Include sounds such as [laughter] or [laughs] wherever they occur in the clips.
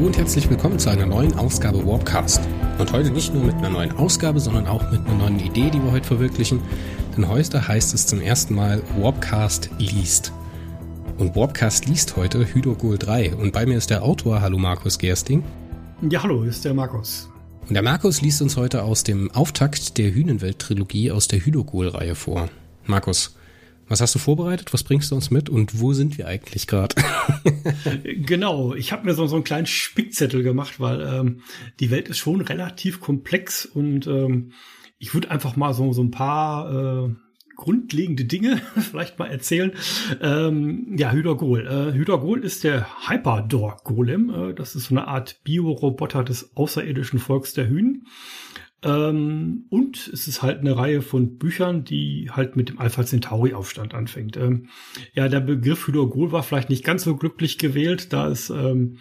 Hallo und herzlich willkommen zu einer neuen Ausgabe Warpcast. Und heute nicht nur mit einer neuen Ausgabe, sondern auch mit einer neuen Idee, die wir heute verwirklichen. Denn heute heißt es zum ersten Mal Warpcast liest. Und Warpcast liest heute Hydrogol 3. Und bei mir ist der Autor, hallo Markus Gersting. Ja, hallo, ist der Markus. Und der Markus liest uns heute aus dem Auftakt der Hühnenwelt-Trilogie aus der Hydrogol-Reihe vor. Markus, was hast du vorbereitet? Was bringst du uns mit? Und wo sind wir eigentlich gerade? [laughs] genau, ich habe mir so, so einen kleinen Spickzettel gemacht, weil ähm, die Welt ist schon relativ komplex und ähm, ich würde einfach mal so, so ein paar äh, grundlegende Dinge [laughs] vielleicht mal erzählen. Ähm, ja, Hydrogol. Äh, Hydrogol ist der Hyperdor-Golem. Äh, das ist so eine Art Bioroboter des außerirdischen Volks der Hühn. Ähm, und es ist halt eine Reihe von Büchern, die halt mit dem Alpha Centauri Aufstand anfängt. Ähm, ja, der Begriff Hydrogol war vielleicht nicht ganz so glücklich gewählt, da es ähm,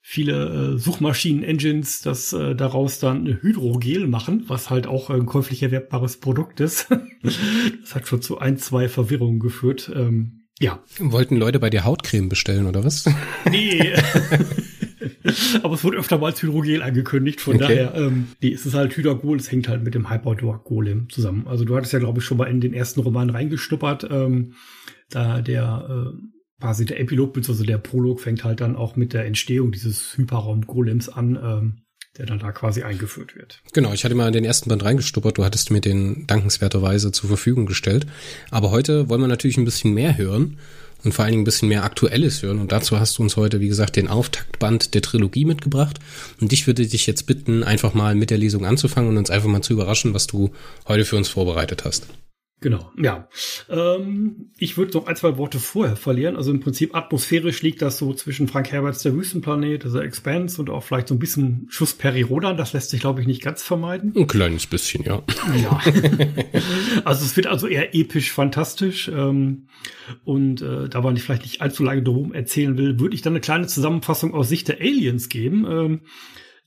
viele äh, Suchmaschinen-Engines das äh, daraus dann Hydrogel machen, was halt auch ein käuflich erwerbbares Produkt ist. [laughs] das hat schon zu ein, zwei Verwirrungen geführt. Ähm, ja. Wollten Leute bei dir Hautcreme bestellen oder was? Nee. [laughs] [laughs] Aber es wurde öfter mal als Hydrogel angekündigt, von okay. daher, ähm, nee, es ist halt Hydrogol, es hängt halt mit dem Hyperdor Golem zusammen. Also du hattest ja, glaube ich, schon mal in den ersten Roman reingestuppert, ähm, da der äh, quasi der Epilog bzw. der Prolog fängt halt dann auch mit der Entstehung dieses Hyperraum-Golems an, ähm, der dann da quasi eingeführt wird. Genau, ich hatte mal in den ersten Band reingestuppert, du hattest mir den dankenswerterweise zur Verfügung gestellt. Aber heute wollen wir natürlich ein bisschen mehr hören und vor allen Dingen ein bisschen mehr Aktuelles hören. Und dazu hast du uns heute, wie gesagt, den Auftaktband der Trilogie mitgebracht. Und ich würde dich jetzt bitten, einfach mal mit der Lesung anzufangen und uns einfach mal zu überraschen, was du heute für uns vorbereitet hast. Genau, ja. Ähm, ich würde noch ein, zwei Worte vorher verlieren. Also im Prinzip atmosphärisch liegt das so zwischen Frank Herberts Der Wüstenplanet, also Expanse und auch vielleicht so ein bisschen Schuss Rodan. Das lässt sich, glaube ich, nicht ganz vermeiden. Ein kleines bisschen, ja. Ja. [laughs] also es wird also eher episch fantastisch. Ähm, und äh, da man vielleicht nicht allzu lange drum erzählen will, würde ich dann eine kleine Zusammenfassung aus Sicht der Aliens geben. Ähm,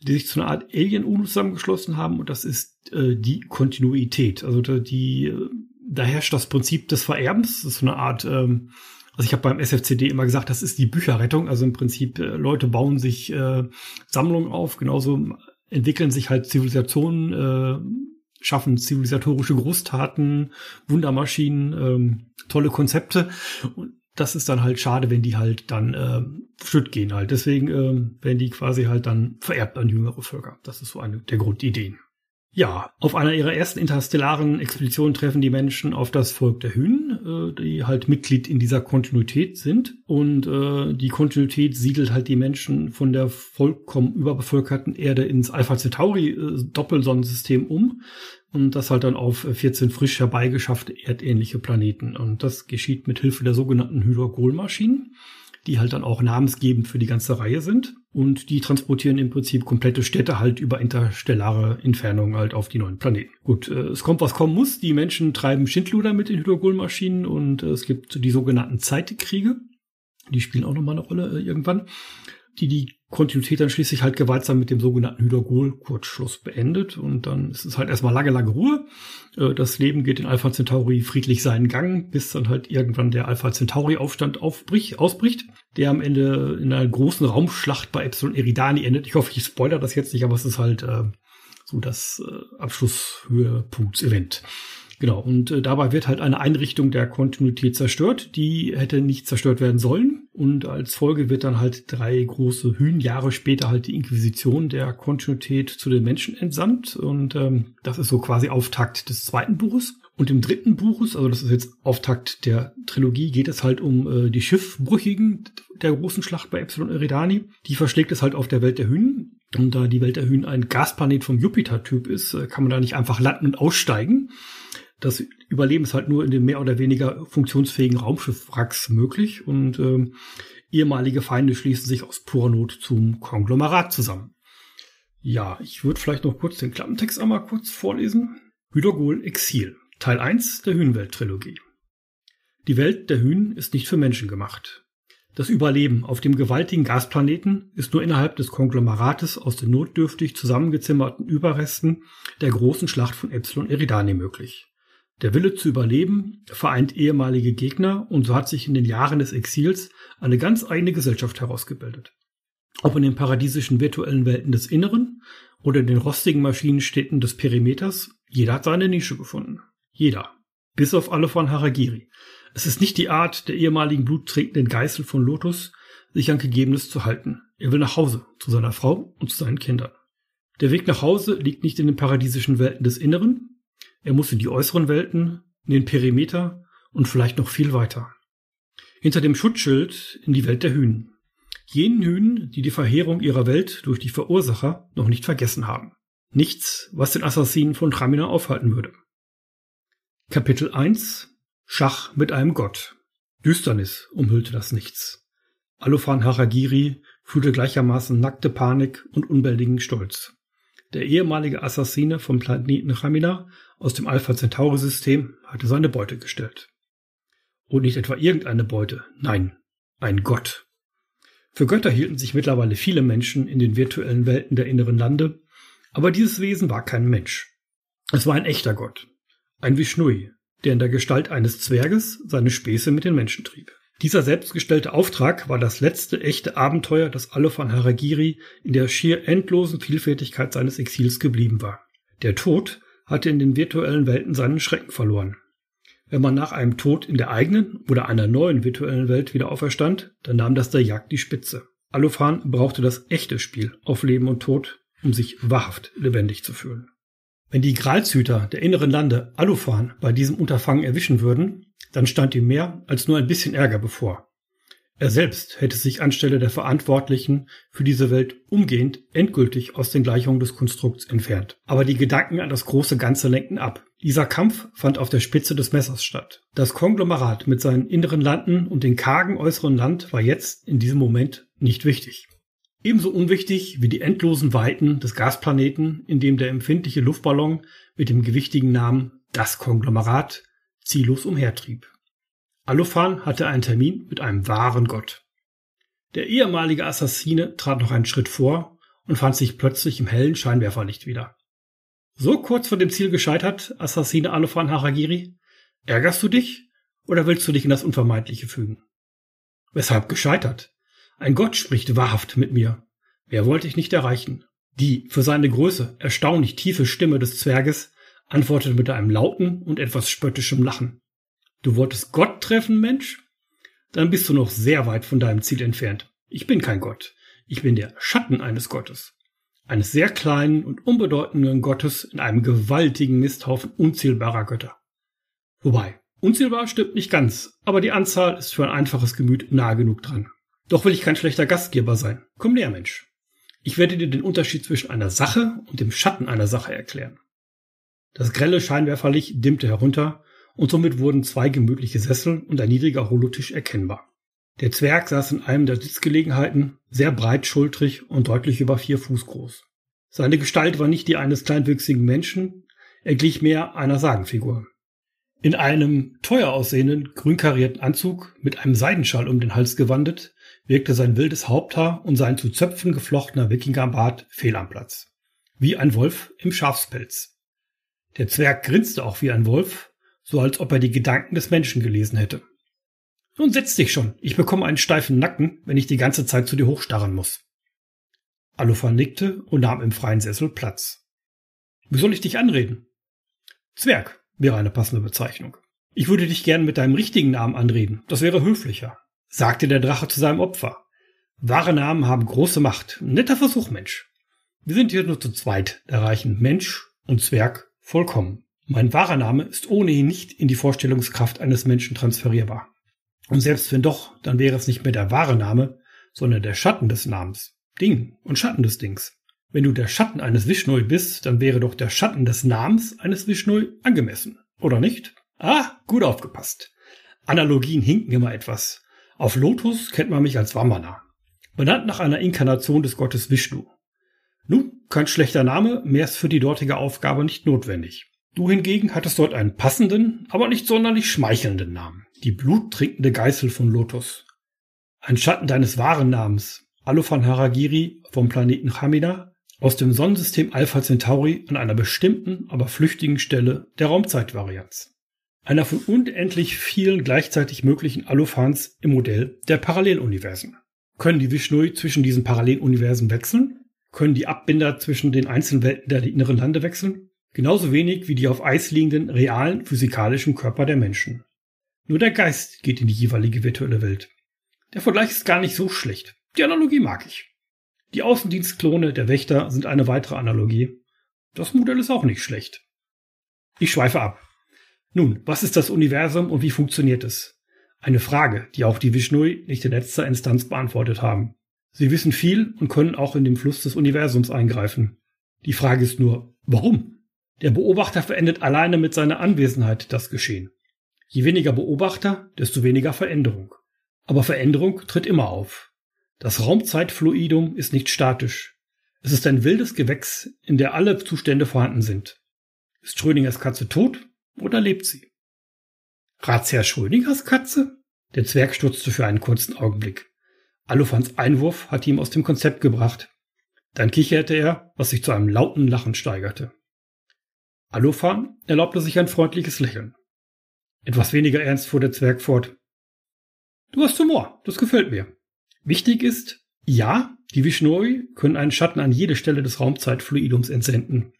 die sich zu einer Art Alien-UNO zusammengeschlossen haben und das ist äh, die Kontinuität. Also die äh, da herrscht das Prinzip des Vererbens. Das ist so eine Art, ähm, also ich habe beim SFCD immer gesagt, das ist die Bücherrettung. Also im Prinzip, äh, Leute bauen sich äh, Sammlungen auf, genauso entwickeln sich halt Zivilisationen, äh, schaffen zivilisatorische Großtaten, Wundermaschinen, ähm, tolle Konzepte. Und das ist dann halt schade, wenn die halt dann äh, Schritt gehen halt. Deswegen äh, werden die quasi halt dann vererbt an jüngere Völker. Das ist so eine der Grundideen. Ja, auf einer ihrer ersten interstellaren Expeditionen treffen die Menschen auf das Volk der Hünen, äh, die halt Mitglied in dieser Kontinuität sind. Und äh, die Kontinuität siedelt halt die Menschen von der vollkommen überbevölkerten Erde ins Alpha Centauri äh, Doppelsonnensystem um. Und das halt dann auf 14 frisch herbeigeschaffte erdähnliche Planeten. Und das geschieht mit Hilfe der sogenannten Hydrogolmaschinen die halt dann auch namensgebend für die ganze Reihe sind. Und die transportieren im Prinzip komplette Städte halt über interstellare Entfernungen halt auf die neuen Planeten. Gut, äh, es kommt, was kommen muss. Die Menschen treiben Schindluder mit den Hydrogolmaschinen und äh, es gibt die sogenannten Zeitkriege. Die spielen auch nochmal eine Rolle äh, irgendwann die die Kontinuität dann schließlich halt gewaltsam mit dem sogenannten Hydrogol-Kurzschluss beendet. Und dann ist es halt erstmal lange, lange Ruhe. Äh, das Leben geht in Alpha Centauri friedlich seinen Gang, bis dann halt irgendwann der Alpha Centauri-Aufstand ausbricht, der am Ende in einer großen Raumschlacht bei Epsilon Eridani endet. Ich hoffe, ich spoilere das jetzt nicht, aber es ist halt äh, so das äh, Abschlusshöhepunkts-Event. Genau, und äh, dabei wird halt eine Einrichtung der Kontinuität zerstört, die hätte nicht zerstört werden sollen. Und als Folge wird dann halt drei große Hühn später halt die Inquisition der Kontinuität zu den Menschen entsandt. Und ähm, das ist so quasi Auftakt des zweiten Buches. Und im dritten Buches, also das ist jetzt Auftakt der Trilogie, geht es halt um äh, die Schiffbrüchigen der großen Schlacht bei Epsilon Eridani. Die verschlägt es halt auf der Welt der Hühnen. Und da die Welt der Hühnen ein Gasplanet vom Jupiter-Typ ist, äh, kann man da nicht einfach landen und aussteigen. Das Überleben ist halt nur in dem mehr oder weniger funktionsfähigen Raumschiffwracks möglich und äh, ehemalige Feinde schließen sich aus purer Not zum Konglomerat zusammen. Ja, ich würde vielleicht noch kurz den Klappentext einmal kurz vorlesen. Hydrogol Exil, Teil 1 der Hühnenwelt-Trilogie. Die Welt der Hühn ist nicht für Menschen gemacht. Das Überleben auf dem gewaltigen Gasplaneten ist nur innerhalb des Konglomerates aus den notdürftig zusammengezimmerten Überresten der großen Schlacht von Epsilon Eridani möglich. Der Wille zu überleben vereint ehemalige Gegner und so hat sich in den Jahren des Exils eine ganz eigene Gesellschaft herausgebildet. ob in den paradiesischen virtuellen Welten des Inneren oder in den rostigen Maschinenstädten des Perimeters, jeder hat seine Nische gefunden. Jeder. Bis auf alle von Haragiri. Es ist nicht die Art der ehemaligen bluttrinkenden Geißel von Lotus, sich an Gegebenes zu halten. Er will nach Hause, zu seiner Frau und zu seinen Kindern. Der Weg nach Hause liegt nicht in den paradiesischen Welten des Inneren. Er muss in die äußeren Welten, in den Perimeter und vielleicht noch viel weiter. Hinter dem Schutzschild in die Welt der Hühnen. Jenen Hühnen, die die Verheerung ihrer Welt durch die Verursacher noch nicht vergessen haben. Nichts, was den Assassinen von Tramina aufhalten würde. Kapitel 1 Schach mit einem Gott. Düsternis umhüllte das Nichts. Alufan Haragiri fühlte gleichermaßen nackte Panik und unbändigen Stolz. Der ehemalige Assassine vom Planeten Ramina aus dem Alpha Centauri System hatte seine Beute gestellt. Und nicht etwa irgendeine Beute, nein, ein Gott. Für Götter hielten sich mittlerweile viele Menschen in den virtuellen Welten der inneren Lande, aber dieses Wesen war kein Mensch. Es war ein echter Gott, ein Vishnui, der in der Gestalt eines Zwerges seine Späße mit den Menschen trieb. Dieser selbstgestellte Auftrag war das letzte echte Abenteuer, das Alofan Haragiri in der schier endlosen Vielfältigkeit seines Exils geblieben war. Der Tod hatte in den virtuellen Welten seinen Schrecken verloren. Wenn man nach einem Tod in der eigenen oder einer neuen virtuellen Welt wieder auferstand, dann nahm das der Jagd die Spitze. Alofan brauchte das echte Spiel auf Leben und Tod, um sich wahrhaft lebendig zu fühlen. Wenn die Gralshüter der inneren Lande Alufan bei diesem Unterfangen erwischen würden, dann stand ihm mehr als nur ein bisschen Ärger bevor. Er selbst hätte sich anstelle der Verantwortlichen für diese Welt umgehend endgültig aus den Gleichungen des Konstrukts entfernt. Aber die Gedanken an das große Ganze lenkten ab. Dieser Kampf fand auf der Spitze des Messers statt. Das Konglomerat mit seinen inneren Landen und den kargen äußeren Land war jetzt in diesem Moment nicht wichtig. Ebenso unwichtig wie die endlosen Weiten des Gasplaneten, in dem der empfindliche Luftballon mit dem gewichtigen Namen das Konglomerat ziellos umhertrieb. Alofan hatte einen Termin mit einem wahren Gott. Der ehemalige Assassine trat noch einen Schritt vor und fand sich plötzlich im hellen Scheinwerferlicht wieder. So kurz vor dem Ziel gescheitert, Assassine Alofan Haragiri? Ärgerst du dich oder willst du dich in das Unvermeidliche fügen? Weshalb gescheitert? Ein Gott spricht wahrhaft mit mir. Wer wollte ich nicht erreichen? Die für seine Größe erstaunlich tiefe Stimme des Zwerges antwortete mit einem lauten und etwas spöttischem Lachen. Du wolltest Gott treffen, Mensch? Dann bist du noch sehr weit von deinem Ziel entfernt. Ich bin kein Gott. Ich bin der Schatten eines Gottes. Eines sehr kleinen und unbedeutenden Gottes in einem gewaltigen Misthaufen unzählbarer Götter. Wobei, unzählbar stimmt nicht ganz, aber die Anzahl ist für ein einfaches Gemüt nahe genug dran. Doch will ich kein schlechter Gastgeber sein. Komm näher, Mensch. Ich werde dir den Unterschied zwischen einer Sache und dem Schatten einer Sache erklären. Das grelle Scheinwerferlicht dimmte herunter und somit wurden zwei gemütliche Sessel und ein niedriger Holotisch erkennbar. Der Zwerg saß in einem der Sitzgelegenheiten, sehr breitschultrig und deutlich über vier Fuß groß. Seine Gestalt war nicht die eines kleinwüchsigen Menschen, er glich mehr einer Sagenfigur. In einem teuer aussehenden, grünkarierten Anzug mit einem Seidenschal um den Hals gewandet, wirkte sein wildes Haupthaar und sein zu Zöpfen geflochtener Wikingerbart fehl am Platz. Wie ein Wolf im Schafspelz. Der Zwerg grinste auch wie ein Wolf, so als ob er die Gedanken des Menschen gelesen hätte. Nun setz dich schon, ich bekomme einen steifen Nacken, wenn ich die ganze Zeit zu dir hochstarren muss. Alufan nickte und nahm im freien Sessel Platz. Wie soll ich dich anreden? Zwerg wäre eine passende Bezeichnung. Ich würde dich gern mit deinem richtigen Namen anreden, das wäre höflicher sagte der Drache zu seinem Opfer. Wahre Namen haben große Macht. Netter Versuch, Mensch. Wir sind hier nur zu zweit, da reichen Mensch und Zwerg vollkommen. Mein wahrer Name ist ohnehin nicht in die Vorstellungskraft eines Menschen transferierbar. Und selbst wenn doch, dann wäre es nicht mehr der wahre Name, sondern der Schatten des Namens. Ding und Schatten des Dings. Wenn du der Schatten eines Vishnui bist, dann wäre doch der Schatten des Namens eines Vishnui angemessen, oder nicht? Ah, gut aufgepasst. Analogien hinken immer etwas. Auf Lotus kennt man mich als Vamana, benannt nach einer Inkarnation des Gottes Vishnu. Nun, kein schlechter Name, mehr ist für die dortige Aufgabe nicht notwendig. Du hingegen hattest dort einen passenden, aber nicht sonderlich schmeichelnden Namen. Die bluttrinkende Geißel von Lotus. Ein Schatten deines wahren Namens, Alufan Haragiri vom Planeten Hamina, aus dem Sonnensystem Alpha Centauri an einer bestimmten, aber flüchtigen Stelle der Raumzeitvarianz einer von unendlich vielen gleichzeitig möglichen Alufans im Modell der Paralleluniversen. Können die Vishnui zwischen diesen Paralleluniversen wechseln? Können die Abbinder zwischen den einzelnen Welten der inneren Lande wechseln? Genauso wenig wie die auf Eis liegenden realen physikalischen Körper der Menschen. Nur der Geist geht in die jeweilige virtuelle Welt. Der Vergleich ist gar nicht so schlecht. Die Analogie mag ich. Die Außendienstklone der Wächter sind eine weitere Analogie. Das Modell ist auch nicht schlecht. Ich schweife ab. Nun, was ist das Universum und wie funktioniert es? Eine Frage, die auch die Vishnui nicht in letzter Instanz beantwortet haben. Sie wissen viel und können auch in den Fluss des Universums eingreifen. Die Frage ist nur, warum? Der Beobachter verändert alleine mit seiner Anwesenheit das Geschehen. Je weniger Beobachter, desto weniger Veränderung. Aber Veränderung tritt immer auf. Das Raumzeitfluidum ist nicht statisch. Es ist ein wildes Gewächs, in der alle Zustände vorhanden sind. Ist Schrödingers Katze tot oder lebt sie? Ratsherr Schrödingers Katze? Der Zwerg stutzte für einen kurzen Augenblick. Alufans Einwurf hatte ihm aus dem Konzept gebracht. Dann kicherte er, was sich zu einem lauten Lachen steigerte. Alufan erlaubte sich ein freundliches Lächeln. Etwas weniger ernst fuhr der Zwerg fort. Du hast Humor, das gefällt mir. Wichtig ist, ja, die Vishnoi können einen Schatten an jede Stelle des Raumzeitfluidums entsenden.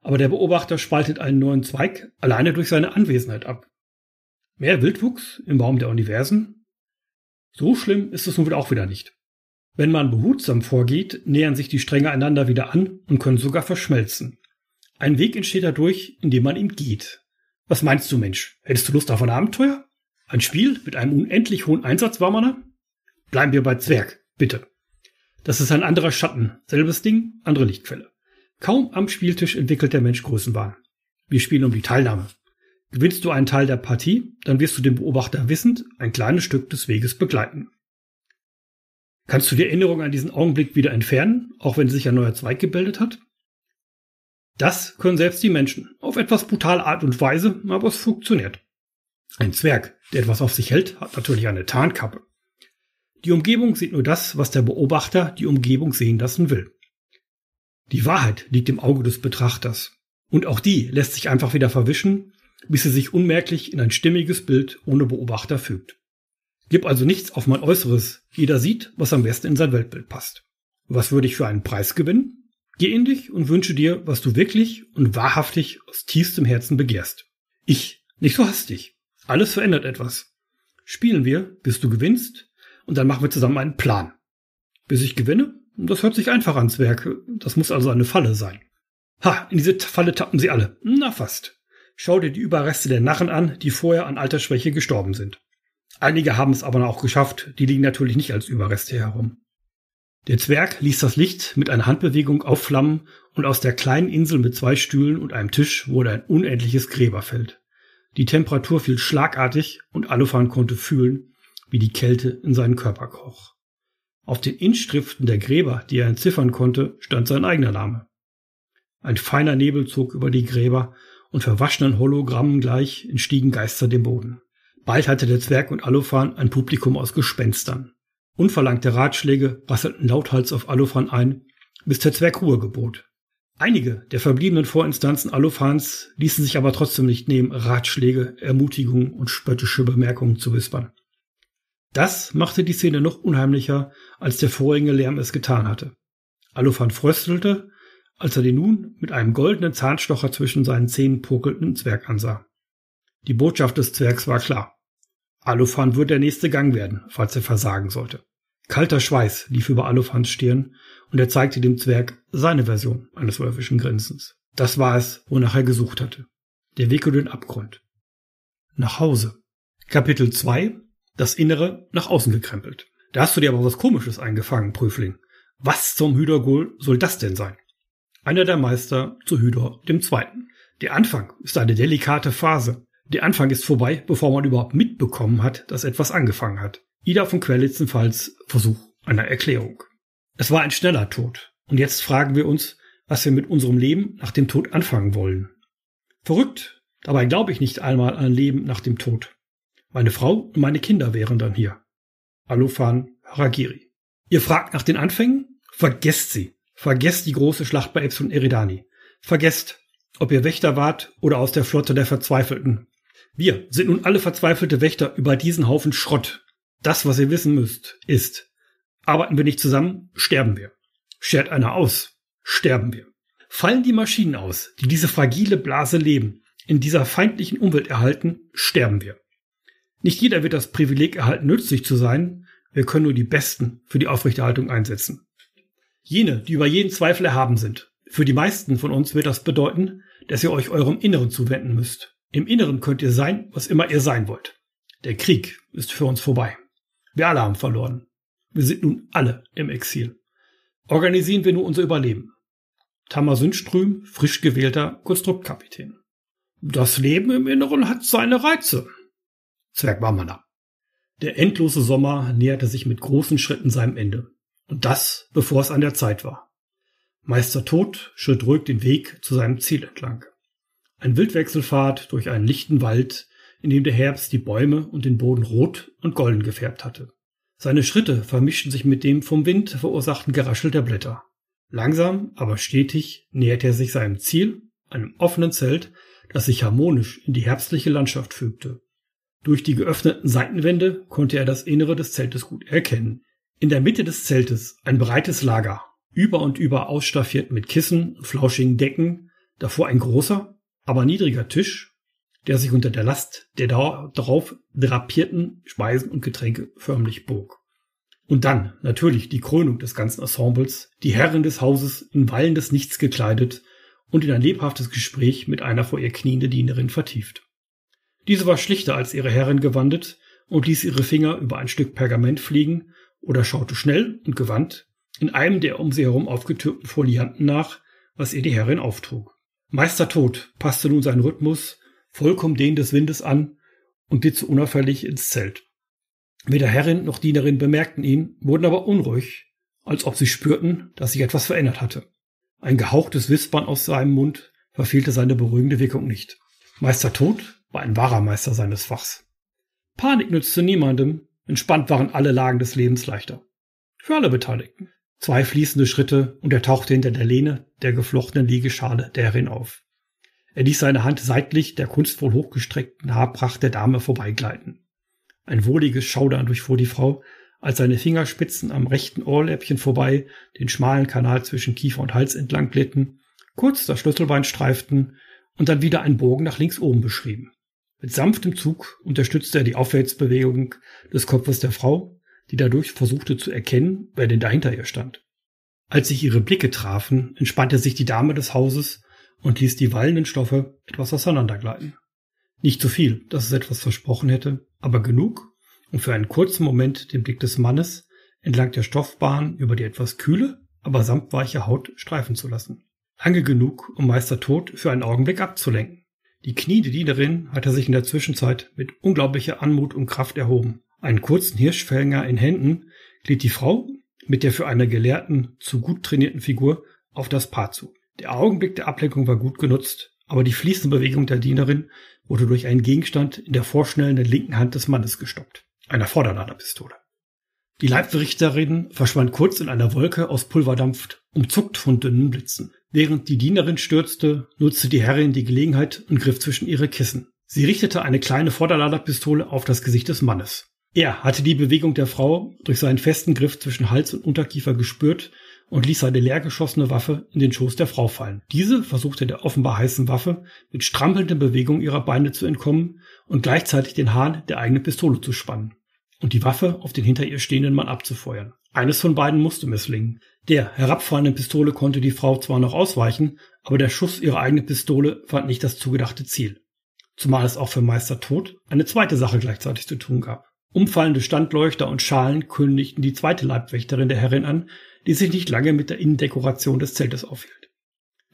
Aber der Beobachter spaltet einen neuen Zweig alleine durch seine Anwesenheit ab. Mehr Wildwuchs im Baum der Universen? So schlimm ist es nun auch wieder nicht. Wenn man behutsam vorgeht, nähern sich die Stränge einander wieder an und können sogar verschmelzen. Ein Weg entsteht dadurch, indem man ihn geht. Was meinst du, Mensch? Hättest du Lust auf ein Abenteuer? Ein Spiel mit einem unendlich hohen Einsatz, Warmaner? Bleiben wir bei Zwerg, bitte. Das ist ein anderer Schatten. Selbes Ding, andere Lichtquelle. Kaum am Spieltisch entwickelt der Mensch Größenwahn. Wir spielen um die Teilnahme. Gewinnst du einen Teil der Partie, dann wirst du den Beobachter wissend ein kleines Stück des Weges begleiten. Kannst du die Erinnerung an diesen Augenblick wieder entfernen, auch wenn sich ein neuer Zweig gebildet hat? Das können selbst die Menschen. Auf etwas brutale Art und Weise, aber es funktioniert. Ein Zwerg, der etwas auf sich hält, hat natürlich eine Tarnkappe. Die Umgebung sieht nur das, was der Beobachter die Umgebung sehen lassen will. Die Wahrheit liegt im Auge des Betrachters. Und auch die lässt sich einfach wieder verwischen, bis sie sich unmerklich in ein stimmiges Bild ohne Beobachter fügt. Gib also nichts auf mein Äußeres. Jeder sieht, was am besten in sein Weltbild passt. Was würde ich für einen Preis gewinnen? Geh in dich und wünsche dir, was du wirklich und wahrhaftig aus tiefstem Herzen begehrst. Ich, nicht so hastig. Alles verändert etwas. Spielen wir, bis du gewinnst, und dann machen wir zusammen einen Plan. Bis ich gewinne? Das hört sich einfach ans Werk. Das muss also eine Falle sein. Ha, in diese Falle tappen sie alle. Na fast. Schau dir die Überreste der Narren an, die vorher an Altersschwäche gestorben sind. Einige haben es aber auch geschafft, die liegen natürlich nicht als Überreste herum. Der Zwerg ließ das Licht mit einer Handbewegung aufflammen und aus der kleinen Insel mit zwei Stühlen und einem Tisch wurde ein unendliches Gräberfeld. Die Temperatur fiel schlagartig und Alufan konnte fühlen, wie die Kälte in seinen Körper kroch. Auf den Inschriften der Gräber, die er entziffern konnte, stand sein eigener Name. Ein feiner Nebel zog über die Gräber und verwaschenen Hologrammen gleich entstiegen Geister dem Boden. Bald hatte der Zwerg und Alufan ein Publikum aus Gespenstern. Unverlangte Ratschläge rasselten lauthals auf Alufan ein, bis der Zwerg Ruhe gebot. Einige der verbliebenen Vorinstanzen Alufans ließen sich aber trotzdem nicht nehmen, Ratschläge, Ermutigungen und spöttische Bemerkungen zu wispern. Das machte die Szene noch unheimlicher, als der vorige Lärm es getan hatte. Alufan fröstelte, als er den nun mit einem goldenen Zahnstocher zwischen seinen Zähnen pokelnden Zwerg ansah. Die Botschaft des Zwergs war klar. Alufan wird der nächste Gang werden, falls er versagen sollte. Kalter Schweiß lief über Alufans Stirn und er zeigte dem Zwerg seine Version eines wölfischen Grinsens. Das war es, wonach er gesucht hatte. Der Weg über den Abgrund. Nach Hause. Kapitel 2 das Innere nach außen gekrempelt. Da hast du dir aber was Komisches eingefangen, Prüfling. Was zum Hydogol soll das denn sein? Einer der Meister zu Hydor dem Zweiten. Der Anfang ist eine delikate Phase. Der Anfang ist vorbei, bevor man überhaupt mitbekommen hat, dass etwas angefangen hat. Ida von Quellitzenfalls Versuch einer Erklärung. Es war ein schneller Tod. Und jetzt fragen wir uns, was wir mit unserem Leben nach dem Tod anfangen wollen. Verrückt. Dabei glaube ich nicht einmal an Leben nach dem Tod. Meine Frau und meine Kinder wären dann hier. Alufan Haragiri. Ihr fragt nach den Anfängen? Vergesst sie. Vergesst die große Schlacht bei Epson Eridani. Vergesst, ob ihr Wächter wart oder aus der Flotte der Verzweifelten. Wir sind nun alle verzweifelte Wächter über diesen Haufen Schrott. Das, was ihr wissen müsst, ist, Arbeiten wir nicht zusammen, sterben wir. Schert einer aus, sterben wir. Fallen die Maschinen aus, die diese fragile Blase leben, in dieser feindlichen Umwelt erhalten, sterben wir. Nicht jeder wird das Privileg erhalten, nützlich zu sein. Wir können nur die Besten für die Aufrechterhaltung einsetzen. Jene, die über jeden Zweifel erhaben sind. Für die meisten von uns wird das bedeuten, dass ihr euch eurem Inneren zuwenden müsst. Im Inneren könnt ihr sein, was immer ihr sein wollt. Der Krieg ist für uns vorbei. Wir alle haben verloren. Wir sind nun alle im Exil. Organisieren wir nur unser Überleben. Tamar Sundström, frisch gewählter Konstruktkapitän. Das Leben im Inneren hat seine Reize. Zwerg Wammerner. Der endlose Sommer näherte sich mit großen Schritten seinem Ende. Und das, bevor es an der Zeit war. Meister Tod schritt ruhig den Weg zu seinem Ziel entlang. Ein Wildwechselpfad durch einen lichten Wald, in dem der Herbst die Bäume und den Boden rot und golden gefärbt hatte. Seine Schritte vermischten sich mit dem vom Wind verursachten Geraschel der Blätter. Langsam, aber stetig näherte er sich seinem Ziel, einem offenen Zelt, das sich harmonisch in die herbstliche Landschaft fügte. Durch die geöffneten Seitenwände konnte er das Innere des Zeltes gut erkennen. In der Mitte des Zeltes ein breites Lager, über und über ausstaffiert mit Kissen und flauschigen Decken, davor ein großer, aber niedriger Tisch, der sich unter der Last der darauf drapierten Speisen und Getränke förmlich bog. Und dann natürlich die Krönung des ganzen Ensembles, die Herrin des Hauses in wallendes Nichts gekleidet und in ein lebhaftes Gespräch mit einer vor ihr kniende Dienerin vertieft. Diese war schlichter als ihre Herrin gewandet und ließ ihre Finger über ein Stück Pergament fliegen oder schaute schnell und gewandt in einem der um sie herum aufgetürmten Folianten nach, was ihr die Herrin auftrug. Meister Tod passte nun seinen Rhythmus vollkommen den des Windes an und glitt so unauffällig ins Zelt. Weder Herrin noch Dienerin bemerkten ihn, wurden aber unruhig, als ob sie spürten, dass sich etwas verändert hatte. Ein gehauchtes Wispern aus seinem Mund verfehlte seine beruhigende Wirkung nicht. Meister Tod war ein wahrer Meister seines Fachs. Panik nützte niemandem, entspannt waren alle Lagen des Lebens leichter. Für alle Beteiligten. Zwei fließende Schritte und er tauchte hinter der Lehne der geflochtenen Liegeschale der auf. Er ließ seine Hand seitlich der kunstvoll hochgestreckten Haarpracht der Dame vorbeigleiten. Ein wohliges Schaudern durchfuhr die Frau, als seine Fingerspitzen am rechten Ohrläppchen vorbei den schmalen Kanal zwischen Kiefer und Hals entlang glitten, kurz das Schlüsselbein streiften und dann wieder einen Bogen nach links oben beschrieben. Mit sanftem Zug unterstützte er die Aufwärtsbewegung des Kopfes der Frau die dadurch versuchte zu erkennen, wer denn dahinter ihr stand. Als sich ihre Blicke trafen, entspannte sich die Dame des Hauses und ließ die wallenden Stoffe etwas auseinandergleiten. Nicht zu viel, dass es etwas versprochen hätte, aber genug, um für einen kurzen Moment den Blick des Mannes entlang der Stoffbahn über die etwas kühle, aber samtweiche Haut streifen zu lassen. Lange genug, um Meister Tod für einen Augenblick abzulenken. Die Knie der Dienerin hatte sich in der Zwischenzeit mit unglaublicher Anmut und Kraft erhoben einen kurzen Hirschfänger in Händen, glitt die Frau mit der für eine Gelehrten zu gut trainierten Figur auf das Paar zu. Der Augenblick der Ablenkung war gut genutzt, aber die fließende Bewegung der Dienerin wurde durch einen Gegenstand in der vorschnellenden linken Hand des Mannes gestoppt, einer Vorderladerpistole. Die Leibwächterin verschwand kurz in einer Wolke aus Pulverdampf, umzuckt von dünnen Blitzen. Während die Dienerin stürzte, nutzte die Herrin die Gelegenheit und griff zwischen ihre Kissen. Sie richtete eine kleine Vorderladerpistole auf das Gesicht des Mannes. Er hatte die Bewegung der Frau durch seinen festen Griff zwischen Hals und Unterkiefer gespürt und ließ seine leer geschossene Waffe in den Schoß der Frau fallen. Diese versuchte der offenbar heißen Waffe mit strampelnden Bewegungen ihrer Beine zu entkommen und gleichzeitig den Hahn der eigenen Pistole zu spannen und die Waffe auf den hinter ihr stehenden Mann abzufeuern. Eines von beiden musste misslingen. Der herabfallenden Pistole konnte die Frau zwar noch ausweichen, aber der Schuss ihrer eigenen Pistole fand nicht das zugedachte Ziel. Zumal es auch für Meister Tod eine zweite Sache gleichzeitig zu tun gab. Umfallende Standleuchter und Schalen kündigten die zweite Leibwächterin der Herrin an, die sich nicht lange mit der Innendekoration des Zeltes aufhielt.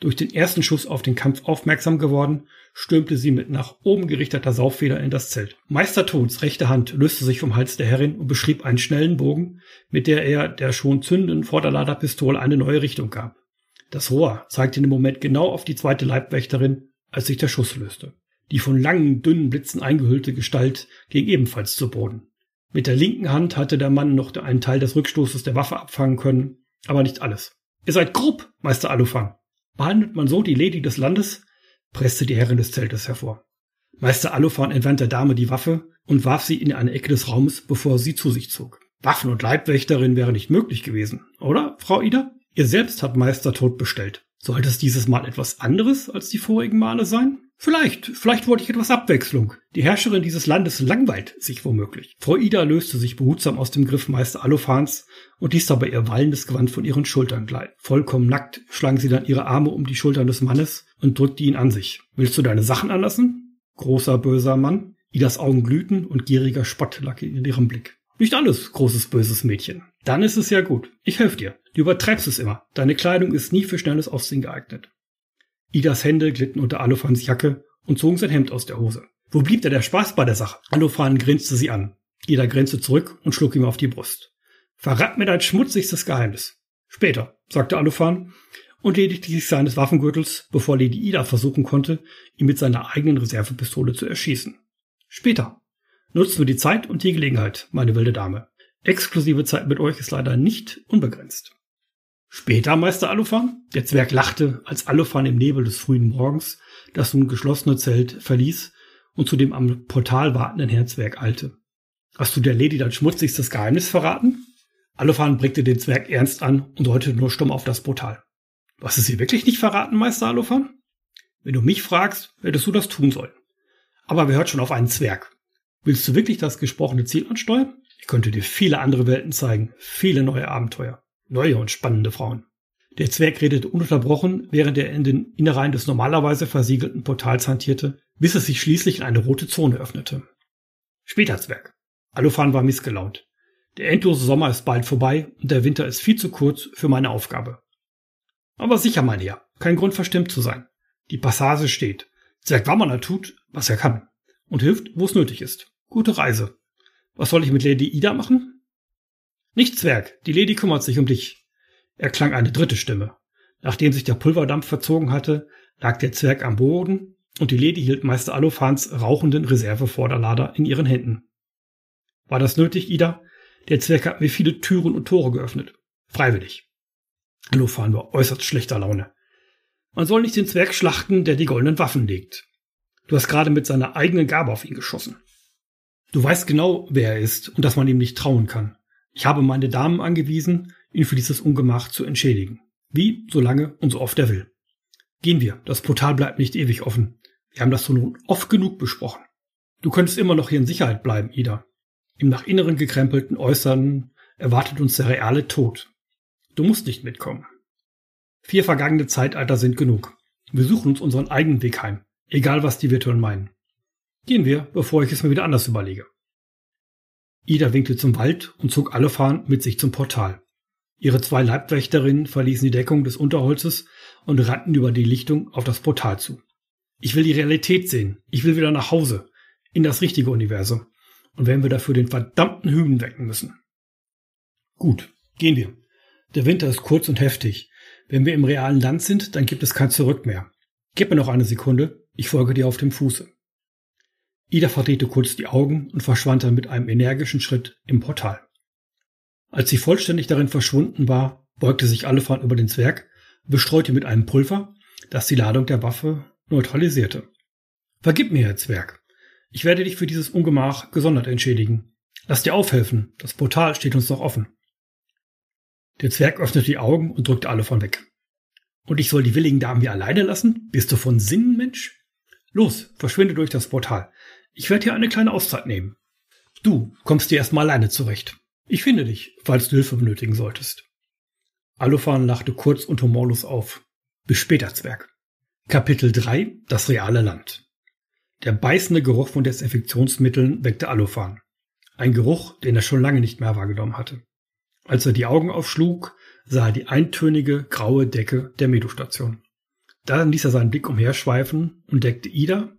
Durch den ersten Schuss auf den Kampf aufmerksam geworden, stürmte sie mit nach oben gerichteter Sauffeder in das Zelt. Meister Tods rechte Hand löste sich vom Hals der Herrin und beschrieb einen schnellen Bogen, mit der er der schon zündenden Vorderladerpistole eine neue Richtung gab. Das Rohr zeigte in dem Moment genau auf die zweite Leibwächterin, als sich der Schuss löste. Die von langen, dünnen Blitzen eingehüllte Gestalt ging ebenfalls zu Boden. Mit der linken Hand hatte der Mann noch einen Teil des Rückstoßes der Waffe abfangen können, aber nicht alles. Ihr seid grob, Meister Alufan. Behandelt man so die Lady des Landes? presste die Herrin des Zeltes hervor. Meister Alufan entwand der Dame die Waffe und warf sie in eine Ecke des Raumes, bevor sie zu sich zog. Waffen und Leibwächterin wäre nicht möglich gewesen, oder, Frau Ida? Ihr selbst hat Meister Tod bestellt. Sollte es dieses Mal etwas anderes als die vorigen Male sein? Vielleicht, vielleicht wollte ich etwas Abwechslung. Die Herrscherin dieses Landes langweilt sich womöglich. Frau Ida löste sich behutsam aus dem Griff Meister Alofans und ließ dabei ihr wallendes Gewand von ihren Schultern gleiten. Vollkommen nackt schlang sie dann ihre Arme um die Schultern des Mannes und drückte ihn an sich. Willst du deine Sachen anlassen? Großer, böser Mann. Idas Augen glühten und gieriger Spott lag in ihrem Blick. Nicht alles, großes, böses Mädchen. Dann ist es ja gut. Ich helfe dir. Du übertreibst es immer. Deine Kleidung ist nie für schnelles Aussehen geeignet. Idas Hände glitten unter Alofans Jacke und zogen sein Hemd aus der Hose. Wo blieb da der Spaß bei der Sache? Alofan grinste sie an. Ida grinste zurück und schlug ihm auf die Brust. Verrat mir dein schmutzigstes Geheimnis. Später, sagte Alofan und ledigte sich seines Waffengürtels, bevor Lady Ida versuchen konnte, ihn mit seiner eigenen Reservepistole zu erschießen. Später. Nutzen wir die Zeit und die Gelegenheit, meine wilde Dame. Exklusive Zeit mit euch ist leider nicht unbegrenzt. Später, Meister Alufan? Der Zwerg lachte, als Alufan im Nebel des frühen Morgens das nun geschlossene Zelt verließ und zu dem am Portal wartenden Herrn Zwerg eilte. Hast du der Lady dein schmutzigstes Geheimnis verraten? Alufan blickte den Zwerg ernst an und deutete nur stumm auf das Portal. Du hast es wirklich nicht verraten, Meister Alufan? Wenn du mich fragst, hättest du das tun sollen. Aber wer hört schon auf einen Zwerg? Willst du wirklich das gesprochene Ziel ansteuern? Ich könnte dir viele andere Welten zeigen, viele neue Abenteuer neue und spannende Frauen. Der Zwerg redete ununterbrochen, während er in den Innereien des normalerweise versiegelten Portals hantierte, bis es sich schließlich in eine rote Zone öffnete. Später Zwerg. Alufan war missgelaunt. Der endlose Sommer ist bald vorbei und der Winter ist viel zu kurz für meine Aufgabe. Aber sicher, mein Herr, kein Grund verstimmt zu sein. Die Passage steht. Zwerg Wammerner tut, was er kann. Und hilft, wo es nötig ist. Gute Reise. Was soll ich mit Lady Ida machen? Nicht Zwerg, die Lady kümmert sich um dich. Erklang eine dritte Stimme. Nachdem sich der Pulverdampf verzogen hatte, lag der Zwerg am Boden und die Lady hielt Meister Alofans rauchenden Reservevorderlader in ihren Händen. War das nötig, Ida? Der Zwerg hat mir viele Türen und Tore geöffnet. Freiwillig. Alofan war äußerst schlechter Laune. Man soll nicht den Zwerg schlachten, der die goldenen Waffen legt. Du hast gerade mit seiner eigenen Gabe auf ihn geschossen. Du weißt genau, wer er ist und dass man ihm nicht trauen kann. Ich habe meine Damen angewiesen, ihn für dieses Ungemach zu entschädigen. Wie, so lange und so oft er will. Gehen wir, das Portal bleibt nicht ewig offen. Wir haben das so nun oft genug besprochen. Du könntest immer noch hier in Sicherheit bleiben, Ida. Im nach inneren gekrempelten Äußeren erwartet uns der reale Tod. Du musst nicht mitkommen. Vier vergangene Zeitalter sind genug. Wir suchen uns unseren eigenen Weg heim, egal was die Virtuellen meinen. Gehen wir, bevor ich es mir wieder anders überlege. Ida winkte zum Wald und zog Alefan mit sich zum Portal. Ihre zwei Leibwächterinnen verließen die Deckung des Unterholzes und rannten über die Lichtung auf das Portal zu. Ich will die Realität sehen. Ich will wieder nach Hause. In das richtige Universum. Und wenn wir dafür den verdammten Hüben wecken müssen. Gut, gehen wir. Der Winter ist kurz und heftig. Wenn wir im realen Land sind, dann gibt es kein Zurück mehr. Gib mir noch eine Sekunde. Ich folge dir auf dem Fuße. Ida verdrehte kurz die Augen und verschwand dann mit einem energischen Schritt im Portal. Als sie vollständig darin verschwunden war, beugte sich Alefan über den Zwerg, bestreute mit einem Pulver, das die Ladung der Waffe neutralisierte. Vergib mir, Herr Zwerg. Ich werde dich für dieses Ungemach gesondert entschädigen. Lass dir aufhelfen, das Portal steht uns noch offen. Der Zwerg öffnete die Augen und drückte Alefan weg. Und ich soll die willigen Damen hier alleine lassen? Bist du von Sinnen, Mensch? Los, verschwinde durch das Portal. Ich werde hier eine kleine Auszeit nehmen. Du kommst dir erstmal alleine zurecht. Ich finde dich, falls du Hilfe benötigen solltest. Alufan lachte kurz und humorlos auf. Bis später, Zwerg. Kapitel 3 Das reale Land Der beißende Geruch von Desinfektionsmitteln weckte Alufan. Ein Geruch, den er schon lange nicht mehr wahrgenommen hatte. Als er die Augen aufschlug, sah er die eintönige graue Decke der Medostation. Dann ließ er seinen Blick umherschweifen und deckte Ida,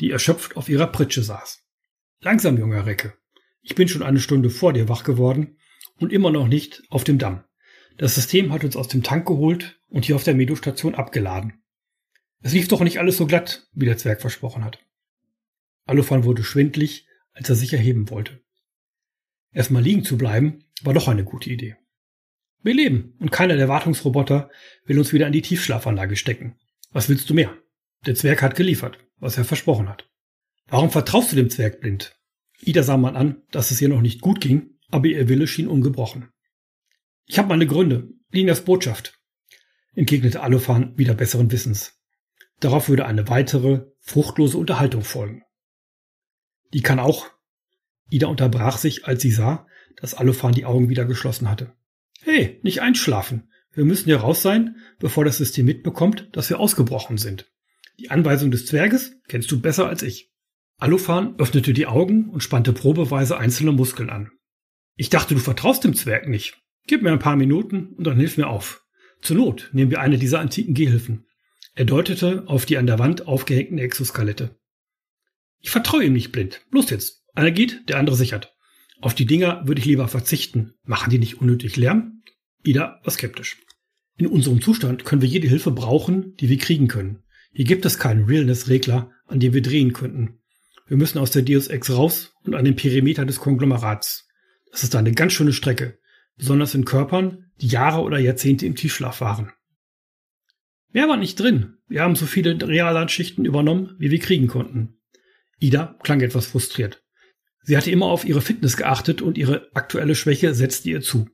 die erschöpft auf ihrer Pritsche saß. Langsam, junger Recke. Ich bin schon eine Stunde vor dir wach geworden und immer noch nicht auf dem Damm. Das System hat uns aus dem Tank geholt und hier auf der Medostation abgeladen. Es lief doch nicht alles so glatt, wie der Zwerg versprochen hat. Alufan wurde schwindlig, als er sich erheben wollte. Erstmal liegen zu bleiben, war doch eine gute Idee. Wir leben und keiner der Wartungsroboter will uns wieder in die Tiefschlafanlage stecken. Was willst du mehr? Der Zwerg hat geliefert was er versprochen hat. Warum vertraust du dem Zwerg blind? Ida sah mal an, dass es ihr noch nicht gut ging aber ihr Wille schien ungebrochen. Ich habe meine Gründe, Linas Botschaft, entgegnete Alofan wieder besseren Wissens. Darauf würde eine weitere, fruchtlose Unterhaltung folgen. Die kann auch. Ida unterbrach sich, als sie sah, dass Alofan die Augen wieder geschlossen hatte. Hey, nicht einschlafen. Wir müssen hier raus sein, bevor das System mitbekommt, dass wir ausgebrochen sind. Die Anweisung des Zwerges kennst du besser als ich. Alofan öffnete die Augen und spannte probeweise einzelne Muskeln an. Ich dachte, du vertraust dem Zwerg nicht. Gib mir ein paar Minuten und dann hilf mir auf. Zur Not nehmen wir eine dieser antiken Gehhilfen. Er deutete auf die an der Wand aufgehängten Exoskelette. Ich vertraue ihm nicht blind. Los jetzt. Einer geht, der andere sichert. Auf die Dinger würde ich lieber verzichten. Machen die nicht unnötig Lärm? Ida war skeptisch. In unserem Zustand können wir jede Hilfe brauchen, die wir kriegen können. Hier gibt es keinen Realness-Regler, an dem wir drehen könnten. Wir müssen aus der Deus Ex raus und an den Perimeter des Konglomerats. Das ist eine ganz schöne Strecke, besonders in Körpern, die Jahre oder Jahrzehnte im Tiefschlaf waren. Wer war nicht drin? Wir haben so viele Reallandschichten übernommen, wie wir kriegen konnten. Ida klang etwas frustriert. Sie hatte immer auf ihre Fitness geachtet und ihre aktuelle Schwäche setzte ihr zu.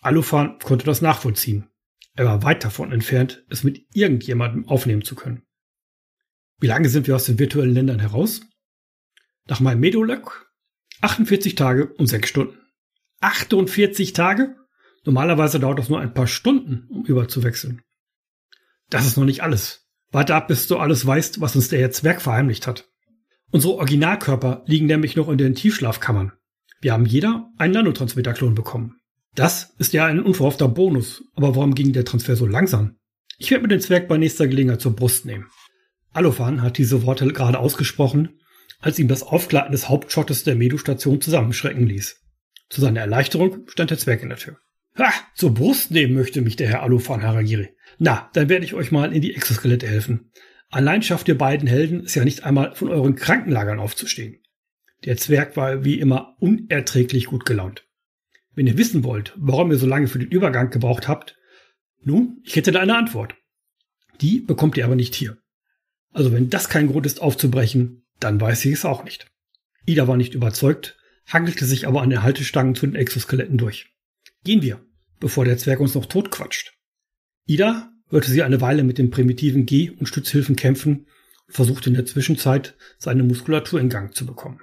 Alufan konnte das nachvollziehen. Er war weit davon entfernt, es mit irgendjemandem aufnehmen zu können. Wie lange sind wir aus den virtuellen Ländern heraus? Nach meinem Medolog 48 Tage und 6 Stunden. 48 Tage? Normalerweise dauert es nur ein paar Stunden, um überzuwechseln. Das ist noch nicht alles. Warte ab, bis du alles weißt, was uns der jetzt Werk verheimlicht hat. Unsere Originalkörper liegen nämlich noch in den Tiefschlafkammern. Wir haben jeder einen Nanotransmitterklon bekommen. Das ist ja ein unverhoffter Bonus, aber warum ging der Transfer so langsam? Ich werde mir den Zwerg bei nächster Gelegenheit zur Brust nehmen. Alofan hat diese Worte gerade ausgesprochen, als ihm das Aufgleiten des Hauptschottes der Medu-Station zusammenschrecken ließ. Zu seiner Erleichterung stand der Zwerg in der Tür. Ha, zur Brust nehmen möchte mich der Herr Alofan Haragiri. Na, dann werde ich euch mal in die Exoskelette helfen. Allein schafft ihr beiden Helden es ja nicht einmal von euren Krankenlagern aufzustehen. Der Zwerg war wie immer unerträglich gut gelaunt. Wenn ihr wissen wollt, warum ihr so lange für den Übergang gebraucht habt, nun, ich hätte da eine Antwort. Die bekommt ihr aber nicht hier. Also wenn das kein Grund ist aufzubrechen, dann weiß ich es auch nicht. Ida war nicht überzeugt, hangelte sich aber an den Haltestangen zu den Exoskeletten durch. Gehen wir, bevor der Zwerg uns noch totquatscht. Ida hörte sie eine Weile mit den primitiven Geh- und Stützhilfen kämpfen und versuchte in der Zwischenzeit seine Muskulatur in Gang zu bekommen.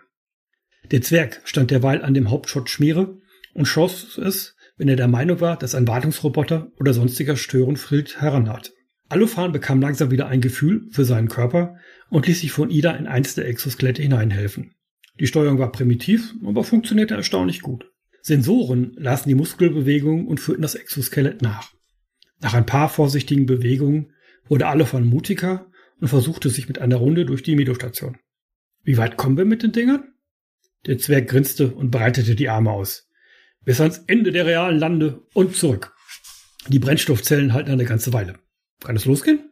Der Zwerg stand derweil an dem Hauptschott Schmiere und schoss es, wenn er der Meinung war, dass ein Wartungsroboter oder sonstiger Störenfried herannahte. Alufan bekam langsam wieder ein Gefühl für seinen Körper und ließ sich von Ida in eins der Exoskelette hineinhelfen. Die Steuerung war primitiv, aber funktionierte erstaunlich gut. Sensoren lasen die Muskelbewegungen und führten das Exoskelett nach. Nach ein paar vorsichtigen Bewegungen wurde Alufan mutiger und versuchte sich mit einer Runde durch die Medostation. Wie weit kommen wir mit den Dingern? Der Zwerg grinste und breitete die Arme aus. Bis ans Ende der realen Lande und zurück. Die Brennstoffzellen halten eine ganze Weile. Kann es losgehen?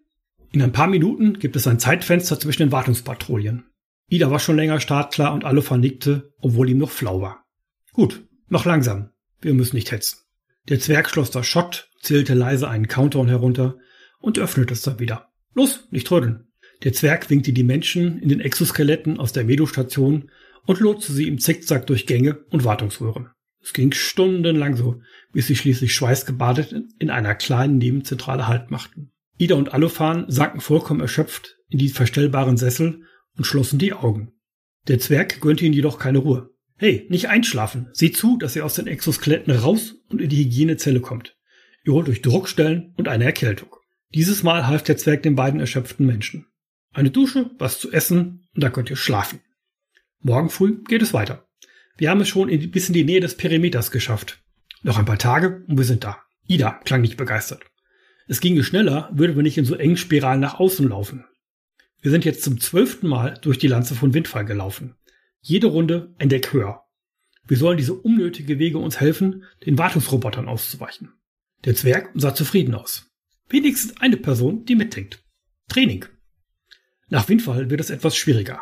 In ein paar Minuten gibt es ein Zeitfenster zwischen den Wartungspatrouillen. Ida war schon länger startklar und alle vernickte, obwohl ihm noch flau war. Gut, noch langsam. Wir müssen nicht hetzen. Der Zwerg schloss das Schott, zählte leise einen Countdown herunter und öffnete es dann wieder. Los, nicht trödeln. Der Zwerg winkte die Menschen in den Exoskeletten aus der Medostation und lotste sie im Zickzack durch Gänge und Wartungsröhren. Es ging stundenlang so, bis sie schließlich schweißgebadet in einer kleinen Nebenzentrale Halt machten. Ida und Alofan sanken vollkommen erschöpft in die verstellbaren Sessel und schlossen die Augen. Der Zwerg gönnte ihnen jedoch keine Ruhe. Hey, nicht einschlafen. Sieh zu, dass ihr aus den Exoskeletten raus und in die Hygienezelle kommt. Ihr holt euch Druckstellen und eine Erkältung. Dieses Mal half der Zwerg den beiden erschöpften Menschen. Eine Dusche, was zu essen und dann könnt ihr schlafen. Morgen früh geht es weiter. Wir haben es schon in, bis in die Nähe des Perimeters geschafft. Noch ein paar Tage und wir sind da. Ida klang nicht begeistert. Es ginge schneller, würden wir nicht in so engen Spiralen nach außen laufen. Wir sind jetzt zum zwölften Mal durch die Lanze von Windfall gelaufen. Jede Runde ein Deck höher. Wir sollen diese unnötige Wege uns helfen, den Wartungsrobotern auszuweichen. Der Zwerg sah zufrieden aus. Wenigstens eine Person, die mitdenkt. Training. Nach Windfall wird es etwas schwieriger.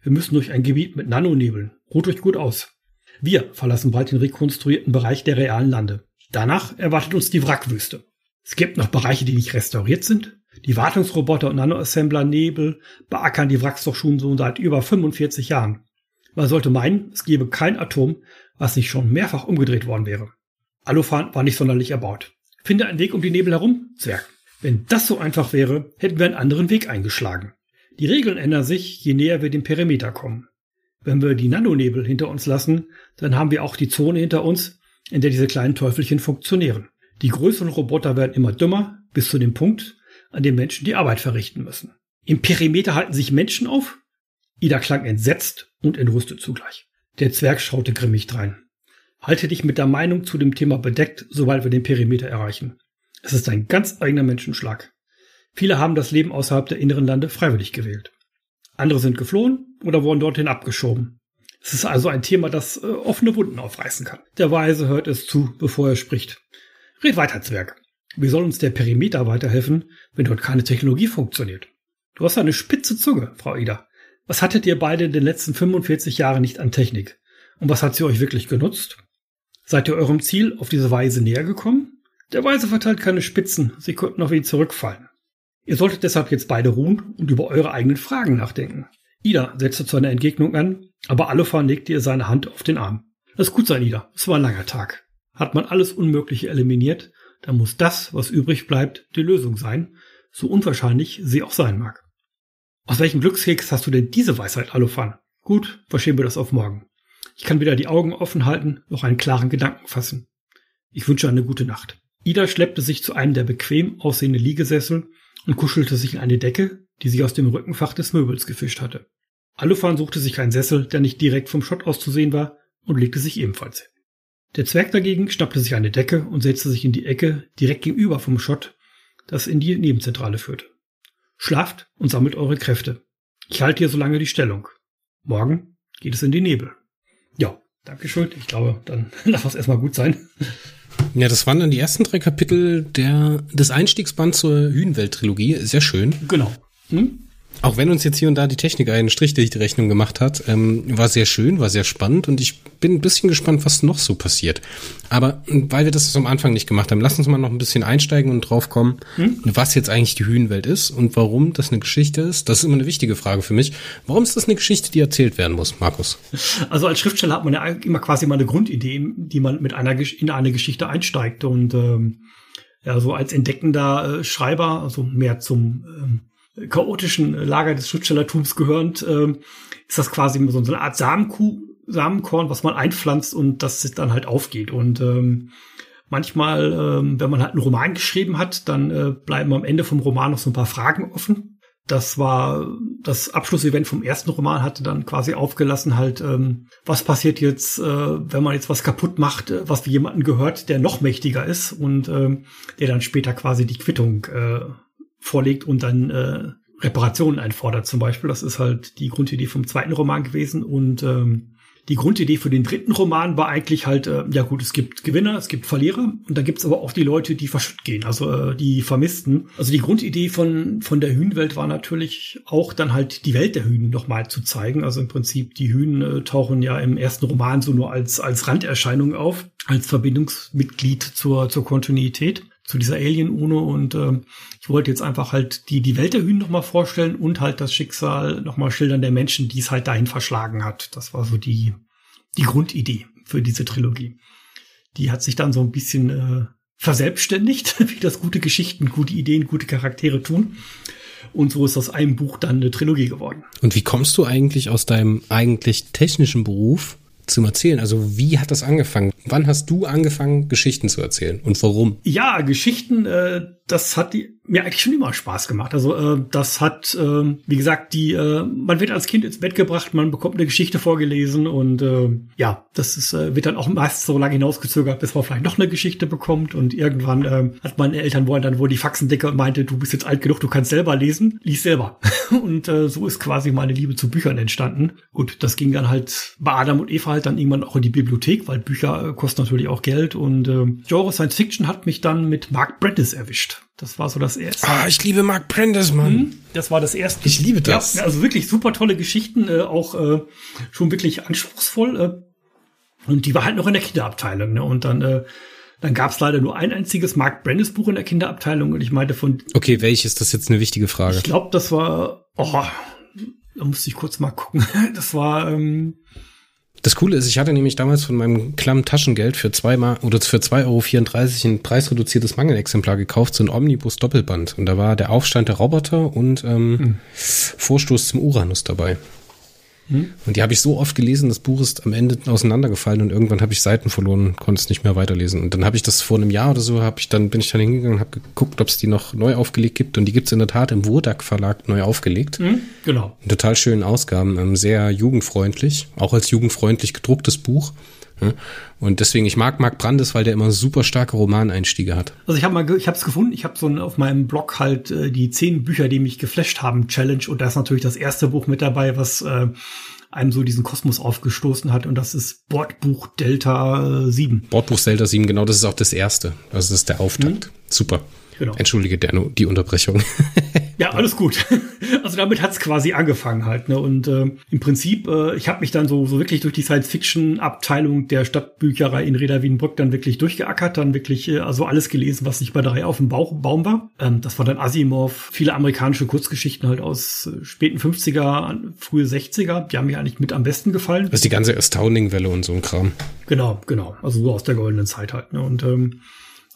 Wir müssen durch ein Gebiet mit Nanonebeln. Ruht euch gut aus. Wir verlassen bald den rekonstruierten Bereich der realen Lande. Danach erwartet uns die Wrackwüste. Es gibt noch Bereiche, die nicht restauriert sind. Die Wartungsroboter und Nanoassembler Nebel beackern die Wracks doch schon so seit über 45 Jahren. Man sollte meinen, es gäbe kein Atom, was nicht schon mehrfach umgedreht worden wäre. Alufan war nicht sonderlich erbaut. Finde einen Weg um die Nebel herum, Zwerg. Wenn das so einfach wäre, hätten wir einen anderen Weg eingeschlagen. Die Regeln ändern sich, je näher wir dem Perimeter kommen. Wenn wir die Nanonebel hinter uns lassen, dann haben wir auch die Zone hinter uns, in der diese kleinen Teufelchen funktionieren. Die größeren Roboter werden immer dümmer, bis zu dem Punkt, an dem Menschen die Arbeit verrichten müssen. Im Perimeter halten sich Menschen auf. Ida klang entsetzt und entrüstet zugleich. Der Zwerg schaute grimmig drein. Halte dich mit der Meinung zu dem Thema bedeckt, sobald wir den Perimeter erreichen. Es ist ein ganz eigener Menschenschlag. Viele haben das Leben außerhalb der inneren Lande freiwillig gewählt. Andere sind geflohen oder wurden dorthin abgeschoben. Es ist also ein Thema, das äh, offene Wunden aufreißen kann. Der Weise hört es zu, bevor er spricht. Red weiter, Zwerg. Wie soll uns der Perimeter weiterhelfen, wenn dort keine Technologie funktioniert? Du hast eine spitze Zunge, Frau Ida. Was hattet ihr beide in den letzten 45 Jahren nicht an Technik? Und was hat sie euch wirklich genutzt? Seid ihr eurem Ziel auf diese Weise näher gekommen? Der Weise verteilt keine Spitzen, sie könnten auf ihn zurückfallen. Ihr solltet deshalb jetzt beide ruhen und über eure eigenen Fragen nachdenken. Ida setzte zu einer Entgegnung an, aber Alufa legte ihr seine Hand auf den Arm. Lass gut sein, Ida. Es war ein langer Tag. Hat man alles Unmögliche eliminiert, dann muss das, was übrig bleibt, die Lösung sein, so unwahrscheinlich sie auch sein mag. Aus welchem Glückskeks hast du denn diese Weisheit, Alufan? Gut, verschieben wir das auf morgen. Ich kann weder die Augen offen halten, noch einen klaren Gedanken fassen. Ich wünsche eine gute Nacht. Ida schleppte sich zu einem der bequem aussehenden Liegesessel und kuschelte sich in eine Decke, die sie aus dem Rückenfach des Möbels gefischt hatte. Alufan suchte sich einen Sessel, der nicht direkt vom Schott aus zu sehen war, und legte sich ebenfalls hin. Der Zwerg dagegen schnappte sich eine Decke und setzte sich in die Ecke direkt gegenüber vom Schott, das in die Nebenzentrale führte. Schlaft und sammelt eure Kräfte. Ich halte hier so lange die Stellung. Morgen geht es in die Nebel. Ja, Dankeschön. Ich glaube, dann [laughs] lass es erstmal gut sein. Ja, das waren dann die ersten drei Kapitel der, des Einstiegsbands zur Hühnwelt-Trilogie. Sehr schön. Genau. Hm? Auch wenn uns jetzt hier und da die Technik einen Strich durch die Rechnung gemacht hat, ähm, war sehr schön, war sehr spannend und ich bin ein bisschen gespannt, was noch so passiert. Aber weil wir das am Anfang nicht gemacht haben, lass uns mal noch ein bisschen einsteigen und drauf kommen, hm? was jetzt eigentlich die Hühnwelt ist und warum das eine Geschichte ist. Das ist immer eine wichtige Frage für mich. Warum ist das eine Geschichte, die erzählt werden muss, Markus? Also als Schriftsteller hat man ja immer quasi mal eine Grundidee, die man mit einer in eine Geschichte einsteigt und ähm, ja, so als entdeckender äh, Schreiber, also mehr zum ähm, chaotischen Lager des Schriftstellertums gehörend, äh, ist das quasi so eine Art Samenkuh, Samenkorn, was man einpflanzt und das dann halt aufgeht. Und ähm, manchmal, ähm, wenn man halt einen Roman geschrieben hat, dann äh, bleiben am Ende vom Roman noch so ein paar Fragen offen. Das war das Abschlussevent vom ersten Roman hatte dann quasi aufgelassen halt, ähm, was passiert jetzt, äh, wenn man jetzt was kaputt macht, äh, was für jemanden gehört, der noch mächtiger ist und ähm, der dann später quasi die Quittung äh, vorlegt und dann äh, Reparationen einfordert zum Beispiel. Das ist halt die Grundidee vom zweiten Roman gewesen und ähm, die Grundidee für den dritten Roman war eigentlich halt, äh, ja gut, es gibt Gewinner, es gibt Verlierer und dann gibt's aber auch die Leute, die verschütt gehen, also äh, die Vermissten. Also die Grundidee von, von der Hühnwelt war natürlich auch dann halt die Welt der Hühnen nochmal zu zeigen. Also im Prinzip, die Hühnen äh, tauchen ja im ersten Roman so nur als, als Randerscheinung auf, als Verbindungsmitglied zur, zur Kontinuität zu dieser Alien-UNO und äh, ich wollte jetzt einfach halt die, die Welt der Hühner nochmal vorstellen und halt das Schicksal nochmal schildern der Menschen, die es halt dahin verschlagen hat. Das war so die, die Grundidee für diese Trilogie. Die hat sich dann so ein bisschen äh, verselbstständigt, [laughs] wie das gute Geschichten, gute Ideen, gute Charaktere tun. Und so ist aus einem Buch dann eine Trilogie geworden. Und wie kommst du eigentlich aus deinem eigentlich technischen Beruf zum Erzählen? Also wie hat das angefangen? Wann hast du angefangen, Geschichten zu erzählen und warum? Ja, Geschichten, äh, das hat die, mir eigentlich schon immer Spaß gemacht. Also äh, das hat, äh, wie gesagt, die, äh, man wird als Kind ins Bett gebracht, man bekommt eine Geschichte vorgelesen und äh, ja, das ist, äh, wird dann auch meist so lange hinausgezögert, bis man vielleicht noch eine Geschichte bekommt und irgendwann äh, hat meine Eltern wollen dann wohl die Faxendecke und meinte, du bist jetzt alt genug, du kannst selber lesen, lies selber. [laughs] und äh, so ist quasi meine Liebe zu Büchern entstanden. Gut, das ging dann halt bei Adam und Eva halt dann irgendwann auch in die Bibliothek, weil Bücher äh, kosten natürlich auch Geld und äh, Genre Science Fiction hat mich dann mit Mark Brandis erwischt. Das war so das erste. Ah, ich liebe Mark Prentice, Mann. Mhm, das war das erste. Ich liebe das. Ja, also wirklich super tolle Geschichten, äh, auch äh, schon wirklich anspruchsvoll. Äh, und die war halt noch in der Kinderabteilung. Ne? Und dann, äh, dann gab es leider nur ein einziges Mark Brandis Buch in der Kinderabteilung. Und ich meinte von. Okay, welches? Das ist jetzt eine wichtige Frage. Ich glaube, das war. Oh, Da musste ich kurz mal gucken. [laughs] Das war. Ähm das Coole ist, ich hatte nämlich damals von meinem klammen Taschengeld für zwei Mal oder für 2,34 Euro ein preisreduziertes Mangelexemplar gekauft, so ein Omnibus-Doppelband. Und da war der Aufstand der Roboter und ähm, hm. Vorstoß zum Uranus dabei. Hm? Und die habe ich so oft gelesen, das Buch ist am Ende auseinandergefallen und irgendwann habe ich Seiten verloren, konnte es nicht mehr weiterlesen. Und dann habe ich das vor einem Jahr oder so, habe ich dann bin ich dann hingegangen, habe geguckt, ob es die noch neu aufgelegt gibt und die gibt es in der Tat im Wurdak Verlag neu aufgelegt. Hm? Genau. In total schönen Ausgaben, ähm, sehr jugendfreundlich, auch als jugendfreundlich gedrucktes Buch. Und deswegen, ich mag Marc Brandes, weil der immer super starke Romaneinstiege hat. Also ich habe mal, ich habe es gefunden, ich habe so auf meinem Blog halt äh, die zehn Bücher, die mich geflasht haben, Challenge. Und da ist natürlich das erste Buch mit dabei, was äh, einem so diesen Kosmos aufgestoßen hat. Und das ist Bordbuch Delta 7. Bordbuch Delta 7, genau, das ist auch das erste. Das ist der Auftakt. Mhm. Super. Genau. Entschuldige der, die Unterbrechung. [laughs] ja, alles gut. [laughs] Also damit hat's quasi angefangen halt. Ne? Und äh, im Prinzip, äh, ich habe mich dann so, so wirklich durch die Science-Fiction-Abteilung der Stadtbücherei in Reda Wiedenbrück dann wirklich durchgeackert, dann wirklich äh, also alles gelesen, was nicht bei der Reihe auf dem Bauch, Baum war. Ähm, das war dann Asimov, viele amerikanische Kurzgeschichten halt aus äh, späten 50er, frühe 60er. Die haben mir eigentlich mit am besten gefallen. Das ist die ganze Astounding-Welle und so ein Kram. Genau, genau. Also so aus der goldenen Zeit halt. Ne? Und ähm,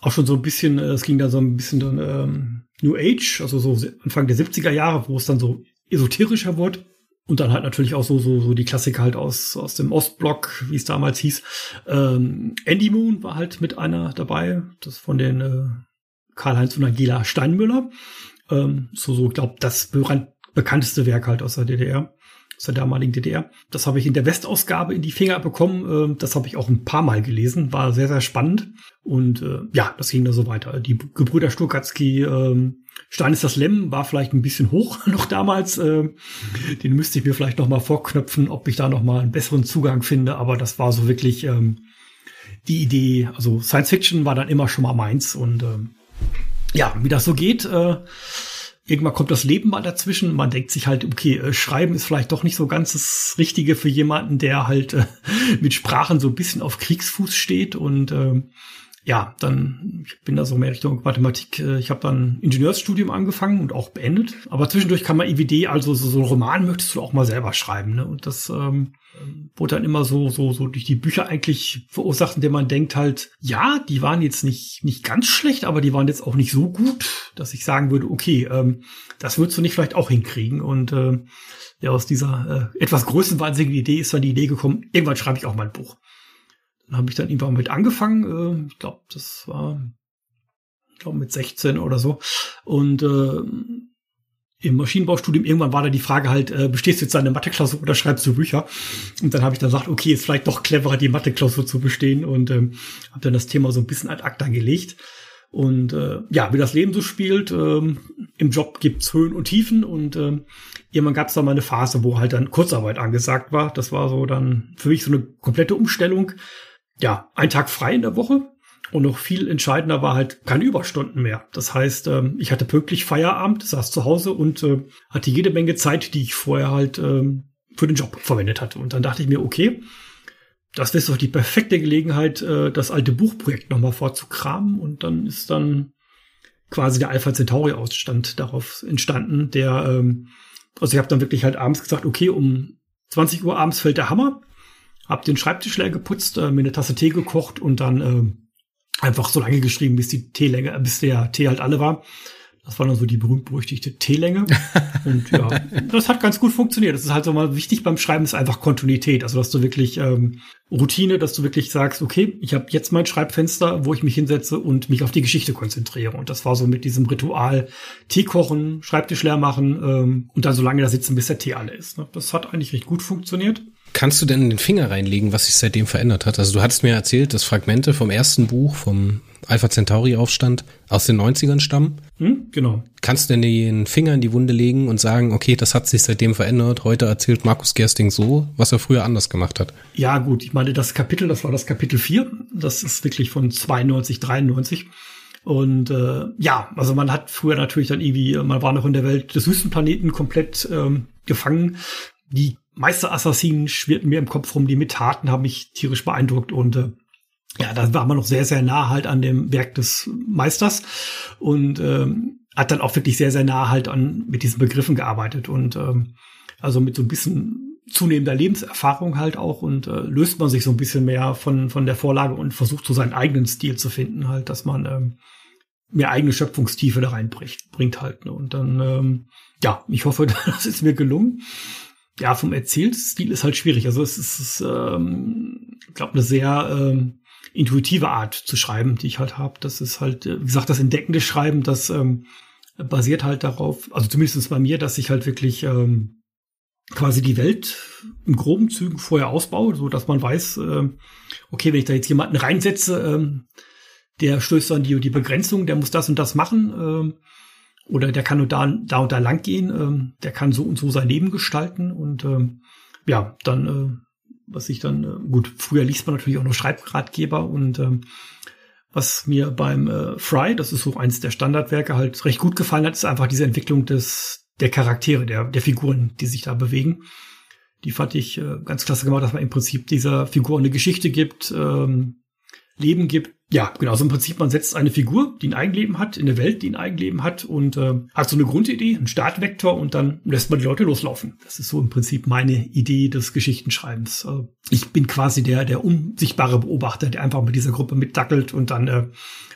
auch schon so ein bisschen, äh, es ging dann so ein bisschen dann ähm, New Age, also so Anfang der 70er Jahre, wo es dann so esoterischer wurde. Und dann halt natürlich auch so, so, so die Klassiker halt aus, aus dem Ostblock, wie es damals hieß. Ähm, Andy Moon war halt mit einer dabei, das von den äh, Karl-Heinz und Angela Steinmüller. Ähm, so, so, glaub, das bekannteste Werk halt aus der DDR der damaligen DDR. Das habe ich in der Westausgabe in die Finger bekommen. Ähm, das habe ich auch ein paar Mal gelesen. War sehr, sehr spannend. Und äh, ja, das ging da so weiter. Die Gebrüder Sturkatzky, ähm, Stein ist das Lemm, war vielleicht ein bisschen hoch [laughs] noch damals. Äh, den müsste ich mir vielleicht noch mal vorknöpfen, ob ich da noch mal einen besseren Zugang finde. Aber das war so wirklich ähm, die Idee. Also Science Fiction war dann immer schon mal meins. Und ähm, ja, wie das so geht, äh, irgendwann kommt das Leben mal dazwischen. Man denkt sich halt, okay, äh, Schreiben ist vielleicht doch nicht so ganz das Richtige für jemanden, der halt äh, [laughs] mit Sprachen so ein bisschen auf Kriegsfuß steht und äh, ja, dann ich bin da so mehr Richtung Mathematik. Äh, ich habe dann Ingenieursstudium angefangen und auch beendet. Aber zwischendurch kann man IWD, also so, so einen Roman möchtest du auch mal selber schreiben. Ne? Und das ähm, wurde dann immer so, so, so durch die Bücher eigentlich verursacht, indem man denkt halt, ja, die waren jetzt nicht, nicht ganz schlecht, aber die waren jetzt auch nicht so gut, dass ich sagen würde, okay, ähm, das würdest du nicht vielleicht auch hinkriegen. Und äh, ja, aus dieser äh, etwas größenwahnsinnigen Idee ist dann die Idee gekommen, irgendwann schreibe ich auch mal ein Buch. Habe ich dann irgendwann mit angefangen. Äh, ich glaube, das war ich glaube mit 16 oder so. Und äh, im Maschinenbaustudium irgendwann war da die Frage halt, äh, bestehst du jetzt deine Mathe-Klausur oder schreibst du Bücher? Und dann habe ich dann gesagt, okay, ist vielleicht doch cleverer, die Mathe-Klausur zu bestehen und ähm, habe dann das Thema so ein bisschen ad acta gelegt. Und äh, ja, wie das Leben so spielt, ähm, im Job gibt's Höhen und Tiefen und ähm, irgendwann gab's da mal eine Phase, wo halt dann Kurzarbeit angesagt war. Das war so dann für mich so eine komplette Umstellung ja, ein Tag frei in der Woche. Und noch viel entscheidender war halt keine Überstunden mehr. Das heißt, ähm, ich hatte pünktlich Feierabend, saß zu Hause und äh, hatte jede Menge Zeit, die ich vorher halt ähm, für den Job verwendet hatte. Und dann dachte ich mir, okay, das ist doch die perfekte Gelegenheit, äh, das alte Buchprojekt nochmal vorzukramen. Und dann ist dann quasi der Alpha Centauri Ausstand darauf entstanden, der, ähm, also ich habe dann wirklich halt abends gesagt, okay, um 20 Uhr abends fällt der Hammer hab den Schreibtisch leer geputzt, äh, mir eine Tasse Tee gekocht und dann äh, einfach so lange geschrieben, bis die Teelänge, bis der Tee halt alle war. Das war dann so die berühmt-berüchtigte Teelänge. [laughs] Und ja, das hat ganz gut funktioniert. Das ist halt so mal wichtig beim Schreiben, ist einfach Kontinuität. Also, dass du wirklich ähm, Routine, dass du wirklich sagst, okay, ich habe jetzt mein Schreibfenster, wo ich mich hinsetze und mich auf die Geschichte konzentriere. Und das war so mit diesem Ritual Tee kochen, Schreibtisch leer machen ähm, und dann so lange da sitzen, bis der Tee alle ist. Ne? Das hat eigentlich recht gut funktioniert. Kannst du denn den Finger reinlegen, was sich seitdem verändert hat? Also du hattest mir erzählt, dass Fragmente vom ersten Buch, vom Alpha Centauri Aufstand aus den 90ern stammen. Hm, genau. Kannst du denn den Finger in die Wunde legen und sagen, okay, das hat sich seitdem verändert. Heute erzählt Markus Gersting so, was er früher anders gemacht hat. Ja, gut. Ich meine, das Kapitel, das war das Kapitel 4. Das ist wirklich von 92, 93. Und äh, ja, also man hat früher natürlich dann irgendwie, man war noch in der Welt des Wüstenplaneten komplett ähm, gefangen. Die Meisterassassinen schwirrten mir im Kopf rum, die Metaten haben mich tierisch beeindruckt und äh, ja, da war man noch sehr, sehr nah halt an dem Werk des Meisters und ähm, hat dann auch wirklich sehr, sehr nah halt an mit diesen Begriffen gearbeitet und ähm, Also mit so ein bisschen zunehmender Lebenserfahrung halt auch und äh, löst man sich so ein bisschen mehr von, von der Vorlage und versucht so seinen eigenen Stil zu finden halt, dass man ähm, mehr eigene Schöpfungstiefe da reinbringt bringt halt. Ne? Und dann, ähm, ja, ich hoffe, [laughs] das ist mir gelungen. Ja, vom Erzählstil ist halt schwierig. Also es ist, ähm, ich glaube, eine sehr ähm, intuitive Art zu schreiben, die ich halt habe. Das ist halt, äh, wie gesagt, das entdeckende Schreiben, das ähm, basiert halt darauf, also zumindest bei mir, dass ich halt wirklich ähm, quasi die Welt in groben Zügen vorher ausbaue, so dass man weiß, äh, okay, wenn ich da jetzt jemanden reinsetze, äh, der stößt an die, die Begrenzung, der muss das und das machen, äh, oder der kann nur da, da und da lang gehen, äh, der kann so und so sein Leben gestalten und äh, ja, dann, äh, was ich dann, äh, gut, früher liest man natürlich auch noch Schreibratgeber und äh, was mir beim äh, Fry, das ist so eins der Standardwerke, halt recht gut gefallen hat, ist einfach diese Entwicklung des der Charaktere, der der Figuren, die sich da bewegen. Die fand ich äh, ganz klasse gemacht, dass man im Prinzip dieser Figur eine Geschichte gibt, ähm, Leben gibt. Ja, genau, so im Prinzip, man setzt eine Figur, die ein Eigenleben hat, in eine Welt, die ein Eigenleben hat und äh, hat so eine Grundidee, einen Startvektor und dann lässt man die Leute loslaufen. Das ist so im Prinzip meine Idee des Geschichtenschreibens. Äh, ich bin quasi der, der unsichtbare Beobachter, der einfach mit dieser Gruppe mitdackelt und dann äh,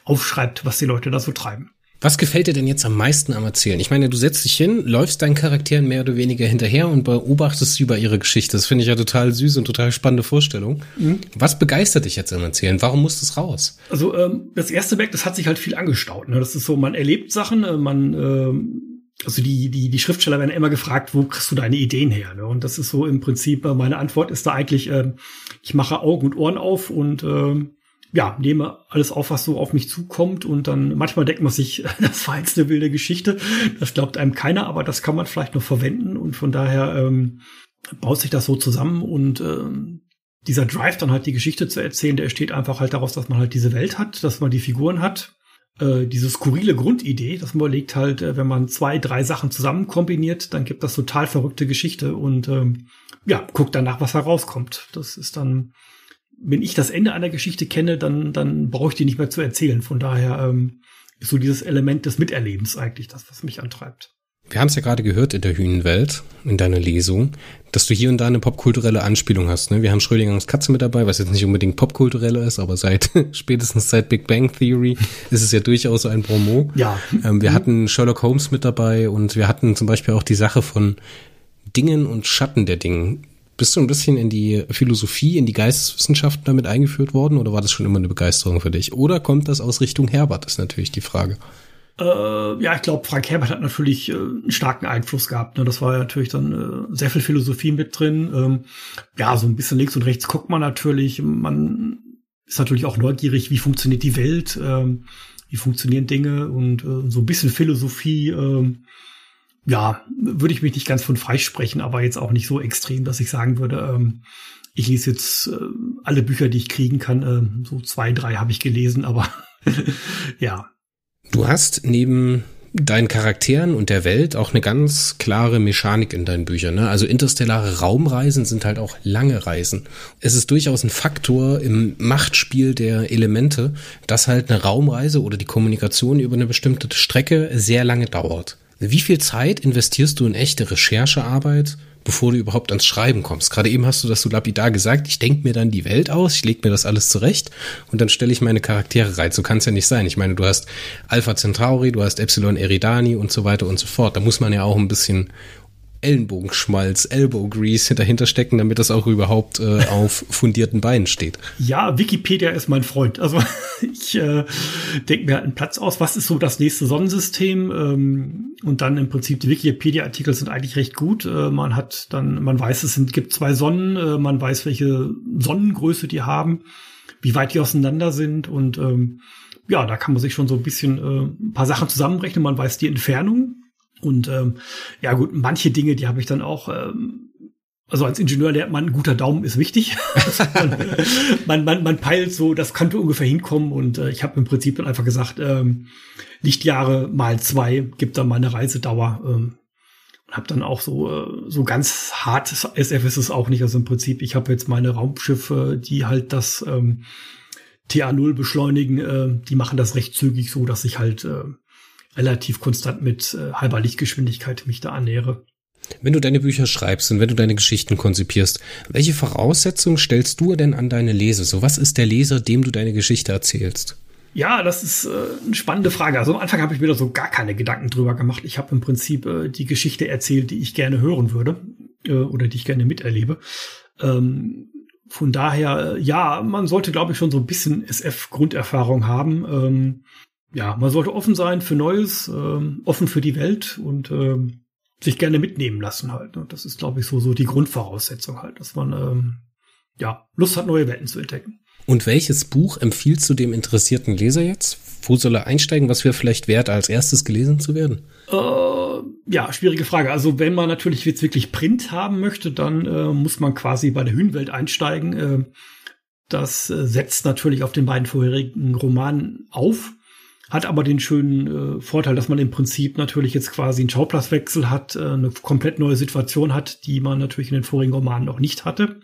aufschreibt, was die Leute da so treiben. Was gefällt dir denn jetzt am meisten am Erzählen? Ich meine, du setzt dich hin, läufst deinen Charakteren mehr oder weniger hinterher und beobachtest sie über ihre Geschichte. Das finde ich ja total süß und total spannende Vorstellung. Mhm. Was begeistert dich jetzt am Erzählen? Warum muss das raus? Also ähm, das erste Werk, das hat sich halt viel angestaut. Ne? Das ist so, man erlebt Sachen, äh, man ähm also die, die, die Schriftsteller werden immer gefragt, wo kriegst du deine Ideen her? Ne? Und das ist so im Prinzip, äh, meine Antwort ist da eigentlich, äh, ich mache Augen und Ohren auf und äh, ja, nehme alles auf, was so auf mich zukommt und dann manchmal denkt man sich, [laughs] das war jetzt eine wilde Geschichte. Das glaubt einem keiner, aber das kann man vielleicht noch verwenden und von daher ähm, baut sich das so zusammen und ähm, dieser Drive dann halt die Geschichte zu erzählen, der entsteht einfach halt daraus, dass man halt diese Welt hat, dass man die Figuren hat. Äh, diese skurrile Grundidee, dass man überlegt halt, äh, wenn man zwei, drei Sachen zusammen kombiniert, dann gibt das total verrückte Geschichte und ähm, ja, guckt danach, was herauskommt. Das ist dann wenn ich das Ende einer Geschichte kenne, dann, dann brauche ich die nicht mehr zu erzählen. Von daher ähm, ist so dieses Element des Miterlebens eigentlich das, was mich antreibt. Wir haben es ja gerade gehört in der Hühnenwelt, in deiner Lesung, dass du hier und da eine popkulturelle Anspielung hast. Ne? Wir haben Schrödingers Katze mit dabei, was jetzt nicht unbedingt popkulturell ist, aber seit [laughs] spätestens seit Big Bang Theory [laughs] ist es ja durchaus ein Promo. Ja. Ähm, wir mhm. hatten Sherlock Holmes mit dabei und wir hatten zum Beispiel auch die Sache von Dingen und Schatten der Dingen. Bist du ein bisschen in die Philosophie, in die Geisteswissenschaften damit eingeführt worden oder war das schon immer eine Begeisterung für dich? Oder kommt das aus Richtung Herbert, ist natürlich die Frage. Äh, ja, ich glaube, Frank Herbert hat natürlich äh, einen starken Einfluss gehabt. Ne? Das war ja natürlich dann äh, sehr viel Philosophie mit drin. Ähm, ja, so ein bisschen links und rechts guckt man natürlich. Man ist natürlich auch neugierig, wie funktioniert die Welt, ähm, wie funktionieren Dinge und äh, so ein bisschen Philosophie ähm, ja, würde ich mich nicht ganz von freisprechen, aber jetzt auch nicht so extrem, dass ich sagen würde, ähm, ich lese jetzt äh, alle Bücher, die ich kriegen kann. Äh, so zwei, drei habe ich gelesen, aber [laughs] ja. Du hast neben deinen Charakteren und der Welt auch eine ganz klare Mechanik in deinen Büchern. Ne? Also interstellare Raumreisen sind halt auch lange Reisen. Es ist durchaus ein Faktor im Machtspiel der Elemente, dass halt eine Raumreise oder die Kommunikation über eine bestimmte Strecke sehr lange dauert. Wie viel Zeit investierst du in echte Recherchearbeit, bevor du überhaupt ans Schreiben kommst? Gerade eben hast du das so lapidar gesagt, ich denke mir dann die Welt aus, ich lege mir das alles zurecht und dann stelle ich meine Charaktere rein. So kann es ja nicht sein. Ich meine, du hast Alpha Centauri, du hast Epsilon Eridani und so weiter und so fort. Da muss man ja auch ein bisschen Ellenbogenschmalz, Elbow Grease dahinter stecken, damit das auch überhaupt äh, [laughs] auf fundierten Beinen steht. Ja, Wikipedia ist mein Freund. Also [laughs] ich äh, denke mir halt einen Platz aus. Was ist so das nächste Sonnensystem? Ähm, und dann im Prinzip die Wikipedia-Artikel sind eigentlich recht gut. Äh, man hat dann, man weiß, es sind, gibt zwei Sonnen. Äh, man weiß, welche Sonnengröße die haben, wie weit die auseinander sind und ähm, ja, da kann man sich schon so ein bisschen äh, ein paar Sachen zusammenrechnen. Man weiß die Entfernung und ähm, ja gut, manche Dinge, die habe ich dann auch. Ähm, also als Ingenieur lernt man, guter Daumen ist wichtig. [laughs] man, man, man peilt so, das könnte ungefähr hinkommen. Und äh, ich habe im Prinzip dann einfach gesagt, ähm, Lichtjahre mal zwei gibt dann meine Reisedauer. Ähm, und habe dann auch so äh, so ganz hart SF ist es auch nicht. Also im Prinzip, ich habe jetzt meine Raumschiffe, die halt das ähm, TA0 beschleunigen, äh, die machen das recht zügig so, dass ich halt äh, relativ konstant mit äh, halber Lichtgeschwindigkeit mich da annähere. Wenn du deine Bücher schreibst und wenn du deine Geschichten konzipierst, welche Voraussetzungen stellst du denn an deine Leser? So, was ist der Leser, dem du deine Geschichte erzählst? Ja, das ist äh, eine spannende Frage. Also am Anfang habe ich mir da so gar keine Gedanken drüber gemacht. Ich habe im Prinzip äh, die Geschichte erzählt, die ich gerne hören würde äh, oder die ich gerne miterlebe. Ähm, von daher, äh, ja, man sollte, glaube ich, schon so ein bisschen SF-Grunderfahrung haben. Ähm, ja, man sollte offen sein für Neues, ähm, offen für die Welt und ähm, sich gerne mitnehmen lassen halt. Ne? Das ist, glaube ich, so, so die Grundvoraussetzung halt, dass man ähm, ja Lust hat, neue Welten zu entdecken. Und welches Buch empfiehlst du dem interessierten Leser jetzt? Wo soll er einsteigen? Was wäre vielleicht wert, als erstes gelesen zu werden? Äh, ja, schwierige Frage. Also wenn man natürlich jetzt wirklich Print haben möchte, dann äh, muss man quasi bei der Hühnwelt einsteigen. Äh, das äh, setzt natürlich auf den beiden vorherigen Romanen auf, hat aber den schönen äh, Vorteil, dass man im Prinzip natürlich jetzt quasi einen Schauplatzwechsel hat, äh, eine komplett neue Situation hat, die man natürlich in den vorigen Romanen noch nicht hatte.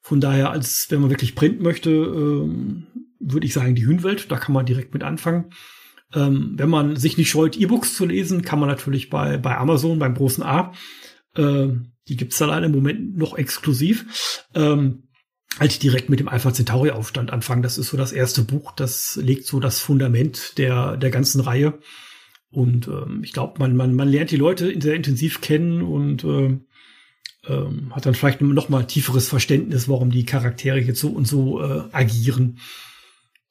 Von daher, als wenn man wirklich Print möchte, ähm, würde ich sagen, die Hühnwelt, da kann man direkt mit anfangen. Ähm, wenn man sich nicht scheut, E-Books zu lesen, kann man natürlich bei, bei Amazon, beim großen A, äh, die gibt's da leider im Moment noch exklusiv, ähm, halt direkt mit dem Alpha Centauri Aufstand anfangen. Das ist so das erste Buch, das legt so das Fundament der, der ganzen Reihe. Und ähm, ich glaube, man, man, man lernt die Leute sehr intensiv kennen und äh, ähm, hat dann vielleicht noch mal tieferes Verständnis, warum die Charaktere jetzt so und so äh, agieren.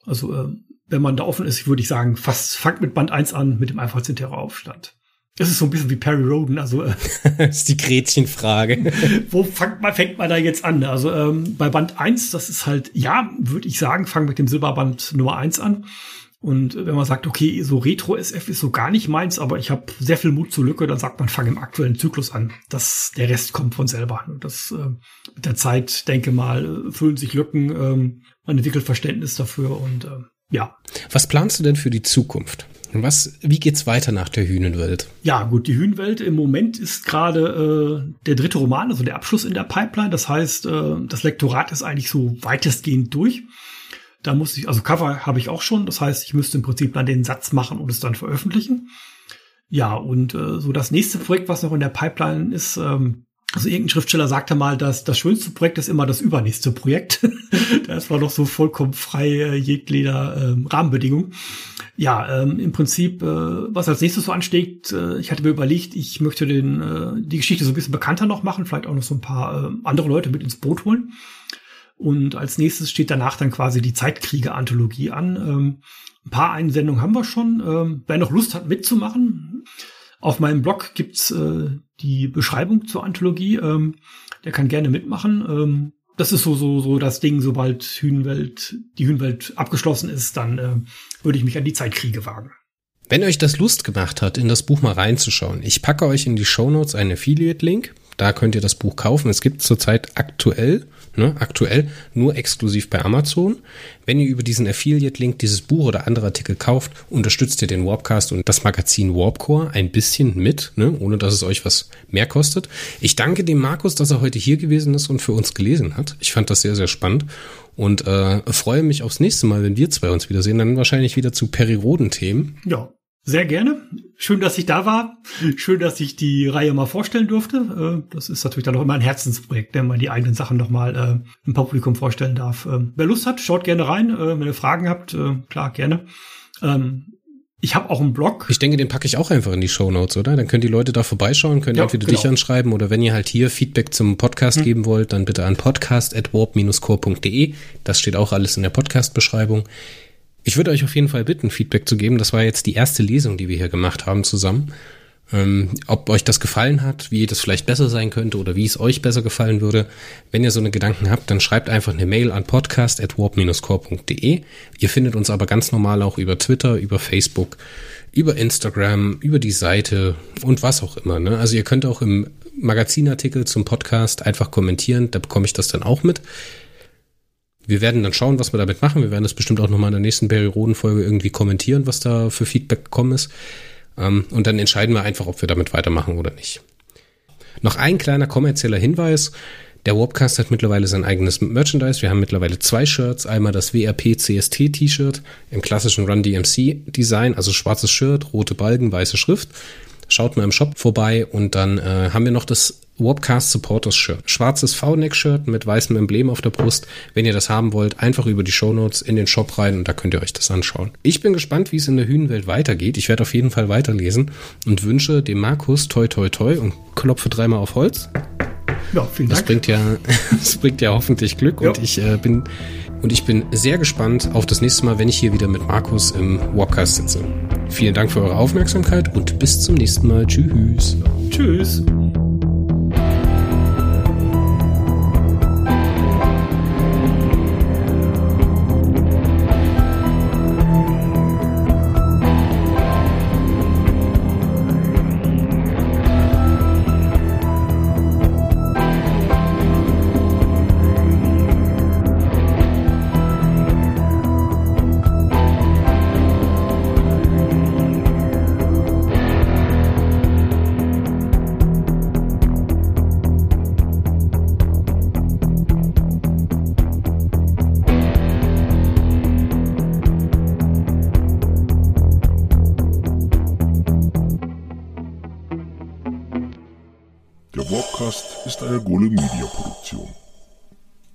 Also äh, wenn man da offen ist, würde ich sagen, fast fangt mit Band 1 an mit dem einfachsten Terroraufstand. Es ist so ein bisschen wie Perry Roden, also äh, [laughs] das ist die Gretchenfrage. [laughs] wo fängt man, fängt man da jetzt an? Also ähm, bei Band 1, das ist halt, ja, würde ich sagen, fang mit dem Silberband Nummer 1 an. Und wenn man sagt, okay, so Retro-SF ist so gar nicht meins, aber ich habe sehr viel Mut zur Lücke, dann sagt man, fang im aktuellen Zyklus an. Das, der Rest kommt von selber. Und das äh, mit der Zeit, denke mal, füllen sich Lücken, ähm, man entwickelt Verständnis dafür und äh, ja. Was planst du denn für die Zukunft? Was, wie geht's weiter nach der Hühnenwelt? Ja, gut, die Hühnenwelt im Moment ist gerade äh, der dritte Roman, also der Abschluss in der Pipeline. Das heißt, äh, das Lektorat ist eigentlich so weitestgehend durch. Da muss ich, also Cover habe ich auch schon. Das heißt, ich müsste im Prinzip dann den Satz machen und es dann veröffentlichen. Ja, und äh, so das nächste Projekt, was noch in der Pipeline ist, ähm, also irgendein Schriftsteller sagte mal, dass das schönste Projekt ist immer das übernächste Projekt. [laughs] das war doch so vollkommen frei äh, jegler äh, Rahmenbedingung. Ja, ähm, im Prinzip, äh, was als nächstes so ansteht, äh, ich hatte mir überlegt, ich möchte den, äh, die Geschichte so ein bisschen bekannter noch machen, vielleicht auch noch so ein paar äh, andere Leute mit ins Boot holen. Und als nächstes steht danach dann quasi die Zeitkriege-Anthologie an. Ähm, ein paar Einsendungen haben wir schon. Ähm, wer noch Lust hat mitzumachen, auf meinem Blog gibt's äh, die Beschreibung zur Anthologie. Ähm, der kann gerne mitmachen. Ähm, das ist so, so, so das Ding, sobald Hühnwelt, die Hühnwelt abgeschlossen ist, dann äh, würde ich mich an die Zeitkriege wagen. Wenn euch das Lust gemacht hat, in das Buch mal reinzuschauen, ich packe euch in die Show Notes einen Affiliate-Link. Da könnt ihr das Buch kaufen. Es gibt zurzeit aktuell ne, aktuell nur exklusiv bei Amazon. Wenn ihr über diesen Affiliate-Link dieses Buch oder andere Artikel kauft, unterstützt ihr den Warpcast und das Magazin Warpcore ein bisschen mit, ne, ohne dass es euch was mehr kostet. Ich danke dem Markus, dass er heute hier gewesen ist und für uns gelesen hat. Ich fand das sehr, sehr spannend und äh, freue mich aufs nächste Mal, wenn wir zwei uns wiedersehen, dann wahrscheinlich wieder zu Periroden-Themen. Ja, sehr gerne. Schön, dass ich da war. Schön, dass ich die Reihe mal vorstellen durfte. Äh, das ist natürlich dann auch immer ein Herzensprojekt, wenn man die eigenen Sachen nochmal äh, im Publikum vorstellen darf. Ähm, wer Lust hat, schaut gerne rein. Äh, wenn ihr Fragen habt, klar, gerne. Ähm, ich habe auch einen Blog. Ich denke, den packe ich auch einfach in die Show Notes, oder? Dann können die Leute da vorbeischauen, können ja, entweder genau. dich anschreiben oder wenn ihr halt hier Feedback zum Podcast hm. geben wollt, dann bitte an podcast@warp-core.de. Das steht auch alles in der Podcast-Beschreibung. Ich würde euch auf jeden Fall bitten, Feedback zu geben. Das war jetzt die erste Lesung, die wir hier gemacht haben zusammen. Ähm, ob euch das gefallen hat, wie das vielleicht besser sein könnte oder wie es euch besser gefallen würde. Wenn ihr so eine Gedanken habt, dann schreibt einfach eine Mail an podcast.warp-core.de. Ihr findet uns aber ganz normal auch über Twitter, über Facebook, über Instagram, über die Seite und was auch immer. Ne? Also ihr könnt auch im Magazinartikel zum Podcast einfach kommentieren, da bekomme ich das dann auch mit. Wir werden dann schauen, was wir damit machen. Wir werden das bestimmt auch nochmal in der nächsten Periodenfolge irgendwie kommentieren, was da für Feedback gekommen ist. Ähm, und dann entscheiden wir einfach, ob wir damit weitermachen oder nicht. Noch ein kleiner kommerzieller Hinweis. Der Warpcast hat mittlerweile sein eigenes Merchandise. Wir haben mittlerweile zwei Shirts. Einmal das WRP CST T-Shirt im klassischen Run DMC Design, also schwarzes Shirt, rote Balken, weiße Schrift. Schaut mal im Shop vorbei und dann äh, haben wir noch das Warpcast Supporters Shirt. Schwarzes V-Neck-Shirt mit weißem Emblem auf der Brust. Wenn ihr das haben wollt, einfach über die Shownotes in den Shop rein und da könnt ihr euch das anschauen. Ich bin gespannt, wie es in der Hühnenwelt weitergeht. Ich werde auf jeden Fall weiterlesen und wünsche dem Markus toi toi toi und klopfe dreimal auf Holz. Ja, vielen Dank. Das bringt ja, [laughs] das bringt ja hoffentlich Glück ja. und ich äh, bin und ich bin sehr gespannt auf das nächste Mal, wenn ich hier wieder mit Markus im Warpcast sitze. Vielen Dank für eure Aufmerksamkeit und bis zum nächsten Mal. Tschüss. Tschüss.